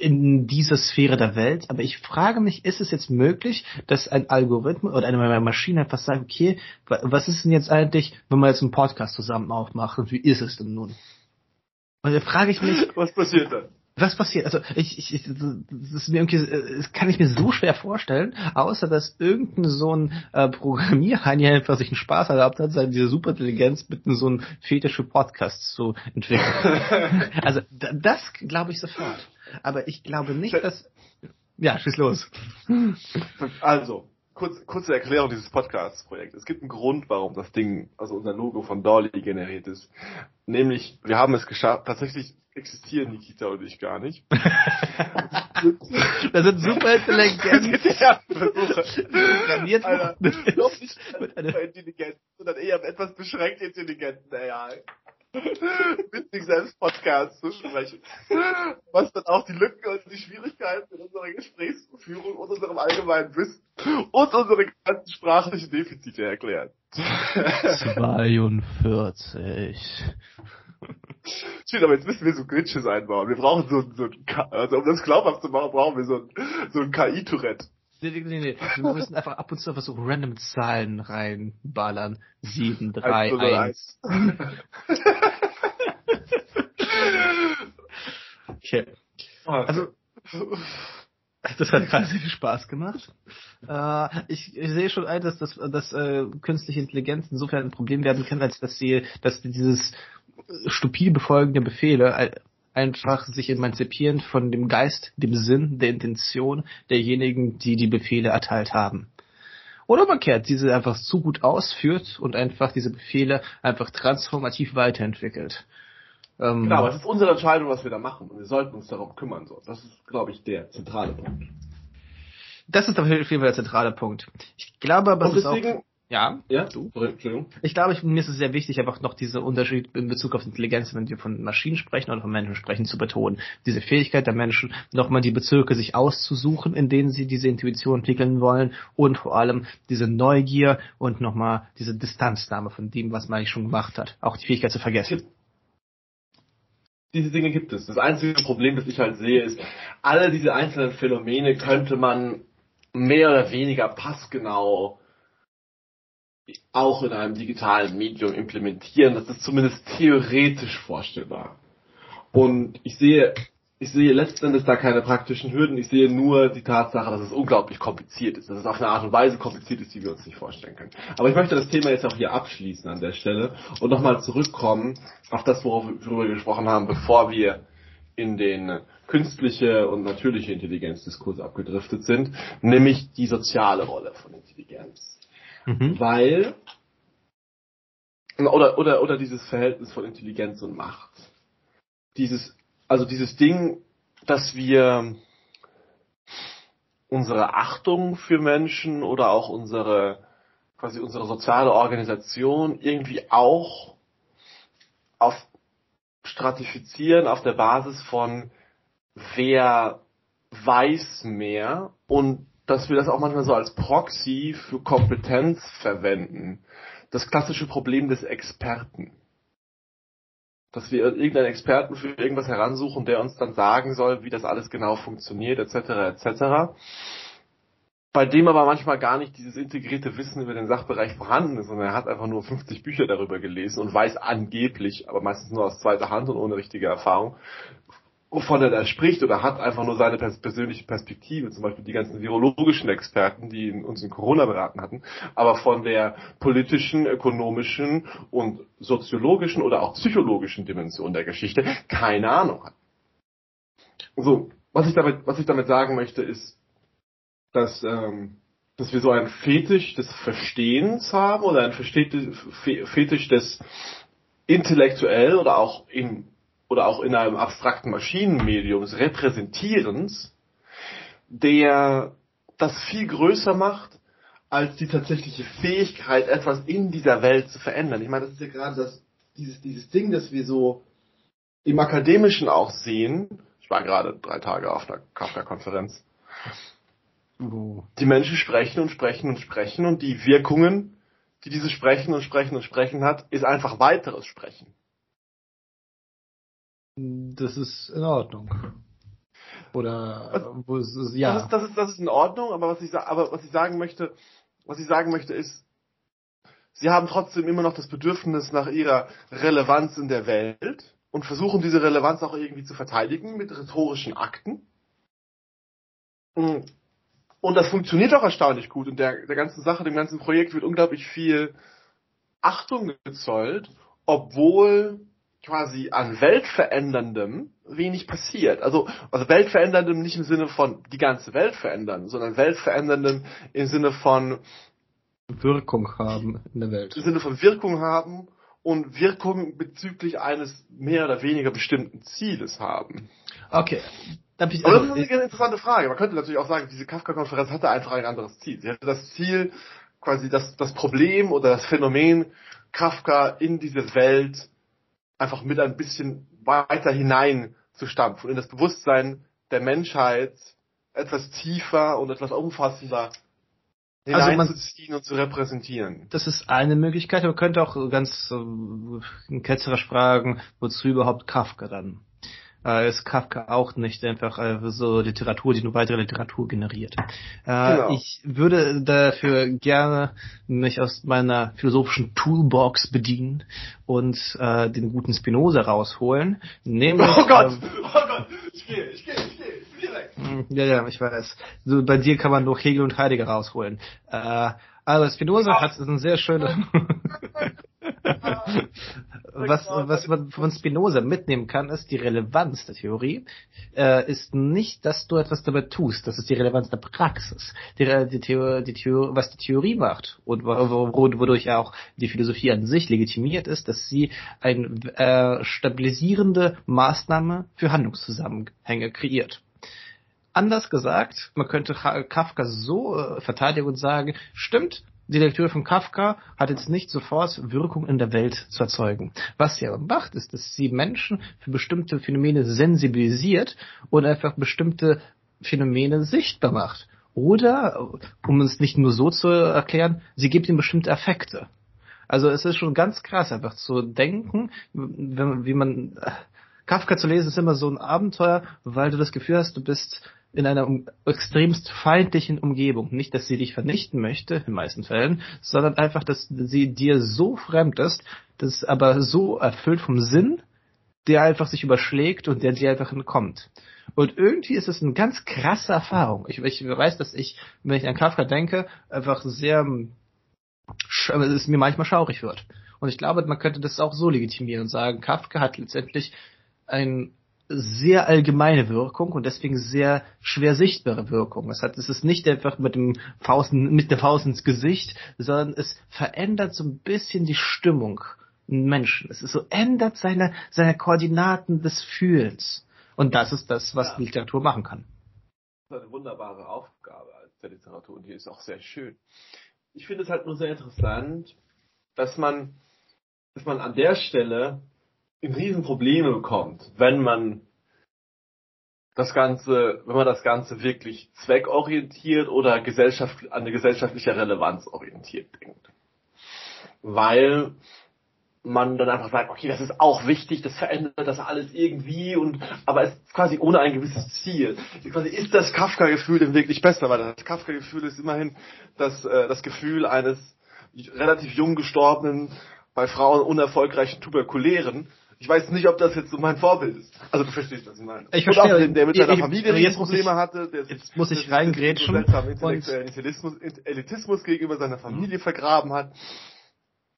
in dieser Sphäre der Welt. Aber ich frage mich, ist es jetzt möglich, dass ein Algorithmus oder eine Maschine einfach sagt, okay, was ist denn jetzt eigentlich, wenn wir jetzt einen Podcast zusammen aufmachen? Wie ist es denn nun? Und da frage ich mich. Was passiert dann? Was passiert? Also ich, ich, ich das ist mir irgendwie, das kann ich mir so schwer vorstellen, außer dass irgendein so ein äh, Programmierheini einfach sich einen Spaß erlaubt hat, seine diese Superintelligenz mit so einem Fetisch für Podcasts zu entwickeln. also das glaube ich sofort. Aber ich glaube nicht, dass. Ja, schieß los. Also, kurz, kurze Erklärung dieses Podcast-Projekts. Es gibt einen Grund, warum das Ding, also unser Logo von Dolly generiert ist. Nämlich, wir haben es geschafft, tatsächlich existieren Nikita und ich gar nicht. Das sind super intelligent. Programmiert Alter, ich glaube nicht Mit einer- intelligent, sondern eher etwas beschränkt intelligenten AI. Mit sich selbst Podcasts zu sprechen. Was dann auch die Lücken und die Schwierigkeiten in unserer Gesprächsführung und unserem allgemeinen Wissen und unsere ganzen sprachlichen Defizite erklärt. 42. Schön, aber jetzt müssen wir so Glitches einbauen. Wir brauchen so, ein- so ein, also um das glaubhaft zu machen, brauchen wir so ein, so ein KI-Tourette. Nee, nee, nee. Wir müssen einfach ab und zu einfach so random Zahlen reinballern. 7, 3, 1. Okay. Also, das hat gerade sehr viel Spaß gemacht. Äh, ich, ich sehe schon ein, dass, das, dass äh, künstliche Intelligenz insofern ein Problem werden kann, als dass sie, dass dieses stupide Befolgen der Befehle ein- einfach sich emanzipieren von dem Geist, dem Sinn, der Intention derjenigen, die die Befehle erteilt haben. Oder umgekehrt, diese einfach zu gut ausführt und einfach diese Befehle einfach transformativ weiterentwickelt. Ähm, Genau, aber es ist unsere Entscheidung, was wir da machen. Und wir sollten uns darum kümmern. So. Das ist, glaube ich, der zentrale Punkt. Das ist auf jeden Fall der zentrale Punkt. Ich glaube aber, Und es ist auch, ja, ja, du, Entschuldigung. ich glaube, ich, mir ist es sehr wichtig, einfach noch diese Unterschied in Bezug auf Intelligenz, wenn wir von Maschinen sprechen oder von Menschen sprechen, zu betonen. Diese Fähigkeit der Menschen, nochmal die Bezirke sich auszusuchen, in denen sie diese Intuition entwickeln wollen und vor allem diese Neugier und nochmal diese Distanznahme von dem, was man eigentlich schon gemacht hat. Auch die Fähigkeit zu vergessen. Diese Dinge gibt es. Das einzige Problem, das ich halt sehe, ist, alle diese einzelnen Phänomene könnte man mehr oder weniger passgenau auch in einem digitalen Medium implementieren. Das ist zumindest theoretisch vorstellbar. Und ich sehe, ich sehe letzten Endes da keine praktischen Hürden. Ich sehe nur die Tatsache, dass es unglaublich kompliziert ist. Dass es auf eine Art und Weise kompliziert ist, die wir uns nicht vorstellen können. Aber ich möchte das Thema jetzt auch hier abschließen an der Stelle und nochmal zurückkommen auf das, worüber wir gesprochen haben, bevor wir in den künstliche und natürliche Intelligenzdiskurs abgedriftet sind, nämlich die soziale Rolle von Intelligenz. Mhm. Weil oder oder oder dieses Verhältnis von Intelligenz und Macht. Dieses also dieses Ding, dass wir unsere Achtung für Menschen oder auch unsere quasi unsere soziale Organisation irgendwie auch auf stratifizieren auf der Basis von wer weiß mehr und dass wir das auch manchmal so als Proxy für Kompetenz verwenden. Das klassische Problem des Experten. Dass wir irgendeinen Experten für irgendwas heransuchen, der uns dann sagen soll, wie das alles genau funktioniert, etc., etc. Bei dem aber manchmal gar nicht dieses integrierte Wissen über den Sachbereich vorhanden ist, sondern er hat einfach nur 50 Bücher darüber gelesen und weiß angeblich, aber meistens nur aus zweiter Hand und ohne richtige Erfahrung, wovon er da spricht oder hat einfach nur seine pers persönliche Perspektive, zum Beispiel die ganzen virologischen Experten, die in- uns in Corona beraten hatten, aber von der politischen, ökonomischen und soziologischen oder auch psychologischen Dimension der Geschichte keine Ahnung hat. So, was ich damit, was ich damit sagen möchte, ist, dass, ähm, dass wir so einen Fetisch des Verstehens haben oder einen Fetisch des intellektuell oder auch in oder auch in einem abstrakten Maschinenmediums Repräsentierens, der das viel größer macht als die tatsächliche Fähigkeit, etwas in dieser Welt zu verändern. Ich meine, das ist ja gerade das, dieses, dieses Ding, das wir so im Akademischen auch sehen. Ich war gerade drei Tage auf einer Kafka-Konferenz. Die Menschen sprechen und sprechen und sprechen und die Wirkungen, die dieses Sprechen und Sprechen und Sprechen hat, ist einfach weiteres Sprechen. Das ist in Ordnung. Oder wo es ist, ja. Das, ist, das, ist, das ist in Ordnung, aber was ich, aber was ich sagen möchte, was ich sagen möchte ist, sie haben trotzdem immer noch das Bedürfnis nach ihrer Relevanz in der Welt und versuchen diese Relevanz auch irgendwie zu verteidigen mit rhetorischen Akten. Und das funktioniert auch erstaunlich gut. Und der, der ganzen Sache, dem ganzen Projekt wird unglaublich viel Achtung gezollt, obwohl quasi an Weltveränderndem wenig passiert. Also, also Weltveränderndem nicht im Sinne von die ganze Welt verändern, sondern Weltveränderndem im Sinne von Wirkung haben in der Welt. im Sinne von Wirkung haben und Wirkung bezüglich eines mehr oder weniger bestimmten Zieles haben. Okay, also, das ist eine interessante Frage. Man könnte natürlich auch sagen, diese Kafka-Konferenz hatte einfach ein anderes Ziel. Sie hatte das Ziel, quasi das, das Problem oder das Phänomen Kafka in diese Welt einfach mit ein bisschen weiter hinein zu stampfen, in das Bewusstsein der Menschheit etwas tiefer und etwas umfassender Also man- hineinzuziehen und zu repräsentieren. das ist eine Möglichkeit. Man könnte auch ganz äh, ketzerisch fragen, wozu überhaupt Kafka dann? Äh, ist Kafka auch nicht einfach äh, so Literatur, die nur weitere Literatur generiert? Äh, Genau. Ich würde dafür gerne mich aus meiner philosophischen Toolbox bedienen und äh, den guten Spinoza rausholen. Nämlich, Oh Gott! ähm, Oh Gott! Ich gehe, ich gehe, ich gehe, ich gehe direkt. Hm, Ja, ja, ich weiß. So, bei dir kann man nur Hegel und Heidegger rausholen. Äh, aber Spinoza hat eine sehr schöne. was, was man von Spinoza mitnehmen kann, ist die Relevanz der Theorie. Äh, ist nicht, dass du etwas dabei tust. Das ist die Relevanz der Praxis. Die, die, Theorie, die Theorie, was die Theorie macht und wo- wo- wodurch auch die Philosophie an sich legitimiert ist, dass sie eine äh, stabilisierende Maßnahme für Handlungszusammenhänge kreiert. Anders gesagt, man könnte Ka- Kafka so äh, verteidigen und sagen, stimmt, die Lektüre von Kafka hat jetzt nicht sofort Wirkung in der Welt zu erzeugen. Was sie aber macht, ist, dass sie Menschen für bestimmte Phänomene sensibilisiert und einfach bestimmte Phänomene sichtbar macht. Oder, um es nicht nur so zu erklären, sie gibt ihnen bestimmte Effekte. Also es ist schon ganz krass, einfach zu denken, wenn, wie man Kafka zu lesen ist immer so ein Abenteuer, weil du das Gefühl hast, du bist in einer um, extremst feindlichen Umgebung. Nicht, dass sie dich vernichten möchte, in meisten Fällen, sondern einfach, dass sie dir so fremd ist, dass aber so erfüllt vom Sinn, der einfach sich überschlägt und der dir einfach entkommt. Und irgendwie ist es eine ganz krasse Erfahrung. Ich, ich weiß, dass ich, wenn ich an Kafka denke, einfach sehr, es mir manchmal schaurig wird. Und ich glaube, man könnte das auch so legitimieren und sagen, Kafka hat letztendlich eine sehr allgemeine Wirkung und deswegen sehr schwer sichtbare Wirkung. Es hat, es ist nicht einfach mit dem Faust, mit der Faust ins Gesicht, sondern es verändert so ein bisschen die Stimmung im Menschen. Es ist so, ändert seine, seine Koordinaten des Fühlens. Und das ist das, was Ja. Literatur machen kann. Das ist eine wunderbare Aufgabe als der Literatur und die ist auch sehr schön. Ich finde es halt nur sehr interessant, dass man, dass man an der Stelle Riesenprobleme bekommt, wenn man das Ganze, wenn man das Ganze wirklich zweckorientiert oder Gesellschaft, an eine gesellschaftliche Relevanz orientiert denkt. Weil man dann einfach sagt, okay, das ist auch wichtig, das verändert das alles irgendwie und aber es ist quasi ohne ein gewisses Ziel. Quasi ist das Kafka-Gefühl denn wirklich besser, weil das Kafka-Gefühl ist immerhin das, äh, das Gefühl eines relativ jung gestorbenen, bei Frauen unerfolgreichen Tuberkulären. Ich weiß nicht, ob das jetzt so mein Vorbild ist. Also du verstehst, was ich meine. Ich Und verstehe. auch den, der mit seiner Ich- Familie jetzt muss ich- Probleme hatte, der jetzt muss ich sich reingrätschen und- intellektuellen Elitismus, Elitismus gegenüber seiner Familie vergraben hat.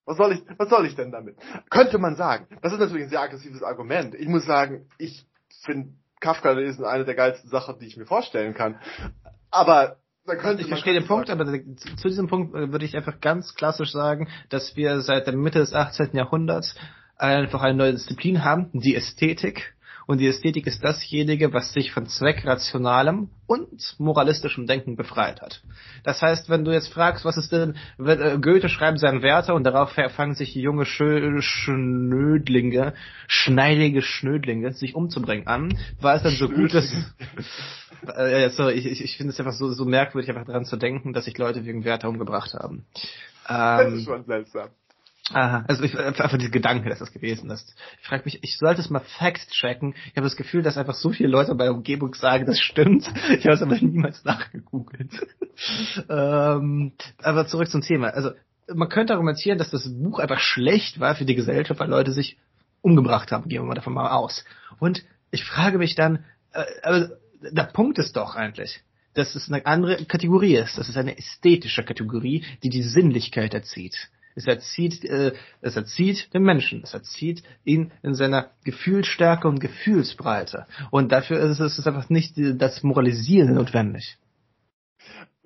Was soll ich, was soll ich denn damit? Könnte man sagen. Das ist natürlich ein sehr aggressives Argument. Ich muss sagen, ich finde Kafka lesen eine der geilsten Sachen, die ich mir vorstellen kann. Aber da könnte Ich verstehe den Punkt, aber zu zu diesem Punkt äh, würde ich einfach ganz klassisch sagen, dass wir seit der Mitte des 18. Jahrhunderts einfach eine neue Disziplin haben, die Ästhetik. Und die Ästhetik ist dasjenige, was sich von zweckrationalem und moralistischem Denken befreit hat. Das heißt, wenn du jetzt fragst, was ist denn, wenn, äh, Goethe schreibt seinen Werther und darauf fangen sich junge Schö Schnödlinge, schneidige Schnödlinge, sich umzubringen an, war es dann so gut, dass, äh, sorry, ich, ich, finde es einfach so, so merkwürdig, einfach daran zu denken, dass sich Leute wegen Werther umgebracht haben. Das ist Ähm, schon seltsam. Aha, also ich, einfach dieser Gedanke, dass das gewesen ist. Ich frage mich, ich sollte es mal fact checken. Ich habe das Gefühl, dass einfach so viele Leute bei der Umgebung sagen, das stimmt. Ich habe es aber niemals nachgegoogelt. ähm, aber zurück zum Thema. Also man könnte argumentieren, dass das Buch einfach schlecht war für die Gesellschaft, weil Leute sich umgebracht haben. Gehen wir mal davon mal aus. Und ich frage mich dann, äh, aber der Punkt ist doch eigentlich, dass es eine andere Kategorie ist. Das ist eine ästhetische Kategorie, die die Sinnlichkeit erzieht. Es erzieht, äh, es erzieht den Menschen. Es erzieht ihn in seiner Gefühlsstärke und Gefühlsbreite. Und dafür ist es ist einfach nicht die- das Moralisieren notwendig.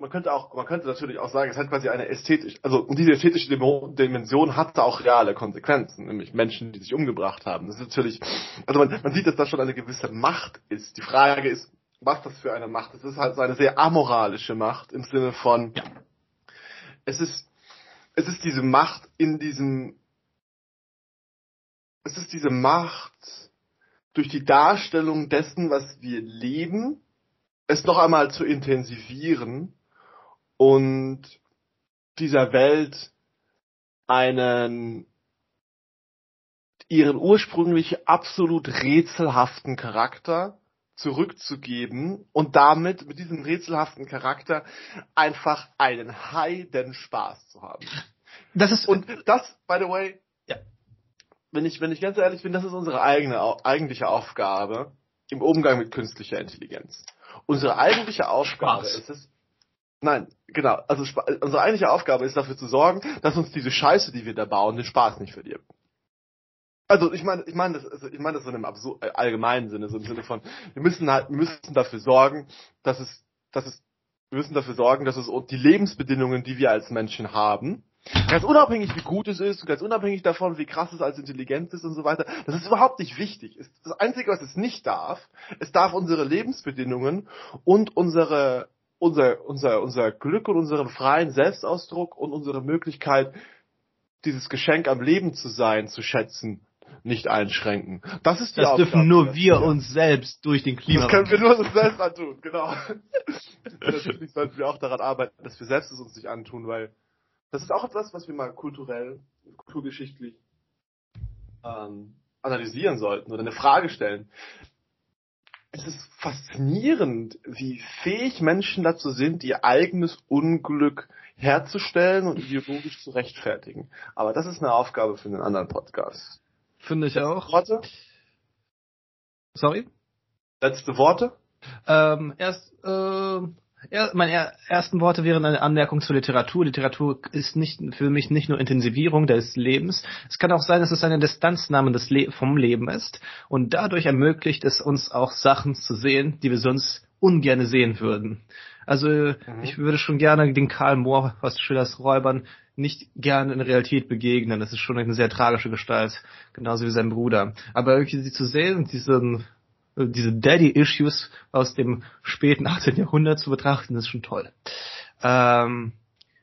man könnte auch, man könnte natürlich auch sagen, es hat quasi eine ästhetisch, also diese ästhetische Dimension hatte auch reale Konsequenzen, nämlich Menschen, die sich umgebracht haben. Das ist natürlich, also man, man sieht, dass da schon eine gewisse Macht ist. Die Frage ist, was das für eine Macht ist. Es ist halt so eine sehr amoralische Macht im Sinne von, Ja. es ist, es ist diese Macht in diesem, es ist diese Macht durch die Darstellung dessen, was wir leben, es noch einmal zu intensivieren und dieser Welt einen ihren ursprünglich absolut rätselhaften Charakter zurückzugeben und damit mit diesem rätselhaften Charakter einfach einen heiden Spaß zu haben. Das ist Und das, by the way, Ja. wenn ich, wenn ich ganz ehrlich bin, das ist unsere eigene, eigentliche Aufgabe im Umgang mit künstlicher Intelligenz. Unsere eigentliche Aufgabe Spaß. ist es, nein, genau, also unsere eigentliche Aufgabe ist dafür zu sorgen, dass uns diese Scheiße, die wir da bauen, den Spaß nicht verdirbt. Also ich meine, ich meine das, also ich meine das so in einem absur äh, allgemeinen Sinne, so im Sinne von, wir müssen halt, wir müssen dafür sorgen, dass es, dass es, wir müssen dafür sorgen, dass es die Lebensbedingungen, die wir als Menschen haben, ganz unabhängig wie gut es ist, ganz unabhängig davon, wie krass es als Intelligenz ist und so weiter, das ist überhaupt nicht wichtig. Das Einzige, was es nicht darf, es darf unsere Lebensbedingungen und unsere, unser, unser, unser Glück und unseren freien Selbstausdruck und unsere Möglichkeit, dieses Geschenk am Leben zu sein, zu schätzen, nicht einschränken. Das ist die das Aufgabe, dürfen nur wir wir- uns selbst durch den das können wir nur uns selbst antun, genau. Natürlich sollten wir auch daran arbeiten, dass wir selbst es uns nicht antun, weil das ist auch etwas, was wir mal kulturell, kulturgeschichtlich ähm, analysieren sollten oder eine Frage stellen. Es ist faszinierend, wie fähig Menschen dazu sind, ihr eigenes Unglück herzustellen und ideologisch zu rechtfertigen. Aber das ist eine Aufgabe für einen anderen Podcast. Finde ich auch. Worte? Sorry? Letzte Worte? Ähm, erst, äh, er, meine er, ersten Worte wären eine Anmerkung zur Literatur. Literatur ist nicht für mich nicht nur Intensivierung des Lebens. Es kann auch sein, dass es eine Distanznahme des Le vom Leben ist und dadurch ermöglicht es uns auch Sachen zu sehen, die wir sonst ungerne sehen würden. Also ich würde schon gerne den Karl Mohr aus Schillers Räubern nicht gerne in Realität begegnen. Das ist schon eine sehr tragische Gestalt, genauso wie sein Bruder. Aber irgendwie sie zu sehen, diesen diese Daddy-Issues aus dem späten 18. Jahrhundert zu betrachten, ist schon toll. Ähm,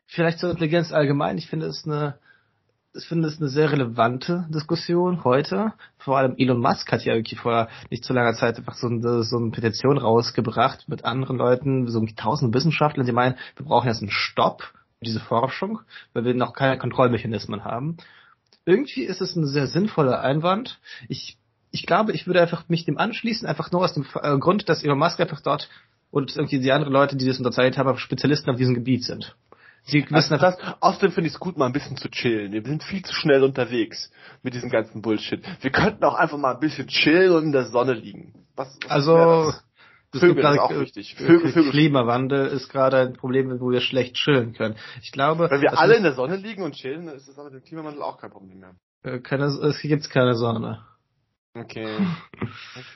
vielleicht zur Intelligenz allgemein. Ich finde es eine, ich finde es eine sehr relevante Diskussion heute. Vor allem Elon Musk hat ja irgendwie vor nicht zu langer Zeit einfach so eine, so eine Petition rausgebracht mit anderen Leuten, so tausend Wissenschaftlern, die meinen, wir brauchen jetzt einen Stopp für diese Forschung, weil wir noch keine Kontrollmechanismen haben. Irgendwie ist es ein sehr sinnvoller Einwand. Ich ich glaube, ich würde einfach mich dem anschließen, einfach nur aus dem äh, Grund, dass Elon Musk einfach dort und irgendwie die anderen Leute, die das unterzeichnet haben, Spezialisten auf diesem Gebiet sind. Sie wissen Also das, außerdem finde ich es gut, mal ein bisschen zu chillen. Wir sind viel zu schnell unterwegs mit diesem ganzen Bullshit. Wir könnten auch einfach mal ein bisschen chillen und in der Sonne liegen. Was, was also das? Vögel ist auch wichtig. Vögel, Vögel. Klimawandel ist gerade ein Problem, wo wir schlecht chillen können. Ich glaube, Wenn wir alle in der Sonne liegen und chillen, dann ist das aber mit dem Klimawandel auch kein Problem mehr. äh, keine, es gibt keine Sonne. Okay.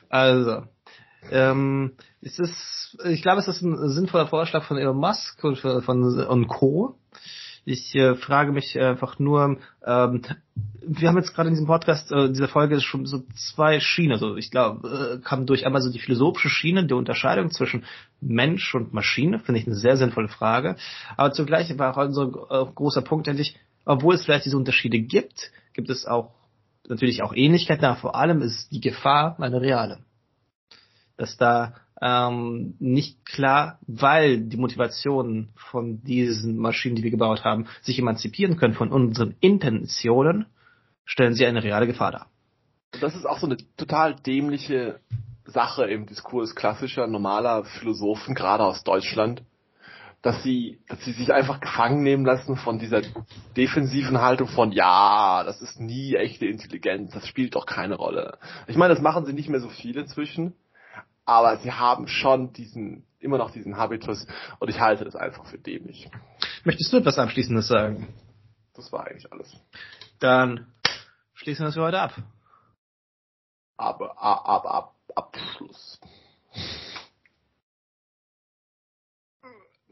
Also, ähm, es ist, ich glaube, es ist ein sinnvoller Vorschlag von Elon Musk und von, und Co. Ich äh, frage mich einfach nur, ähm, wir haben jetzt gerade in diesem Podcast, äh, dieser Folge schon so zwei Schienen, also ich glaube, äh, kam durch einmal so die philosophische Schiene, die Unterscheidung zwischen Mensch und Maschine, finde ich eine sehr sinnvolle Frage. Aber zugleich war auch unser äh, großer Punkt endlich, obwohl es vielleicht diese Unterschiede gibt, gibt es auch natürlich auch Ähnlichkeiten, aber vor allem ist die Gefahr eine reale. Dass da ähm, nicht klar, weil die Motivationen von diesen Maschinen, die wir gebaut haben, sich emanzipieren können von unseren Intentionen, stellen sie eine reale Gefahr dar. Das ist auch so eine total dämliche Sache im Diskurs klassischer, normaler Philosophen, gerade aus Deutschland, dass sie, dass sie sich einfach gefangen nehmen lassen von dieser defensiven Haltung von, ja, das ist nie echte Intelligenz, das spielt doch keine Rolle. Ich meine, das machen sie nicht mehr so viel inzwischen, aber sie haben schon diesen, immer noch diesen Habitus und ich halte das einfach für dämlich. Möchtest du etwas Abschließendes sagen? Das war eigentlich alles. Dann schließen wir das für heute ab. Aber, ab, ab, ab, Abschluss.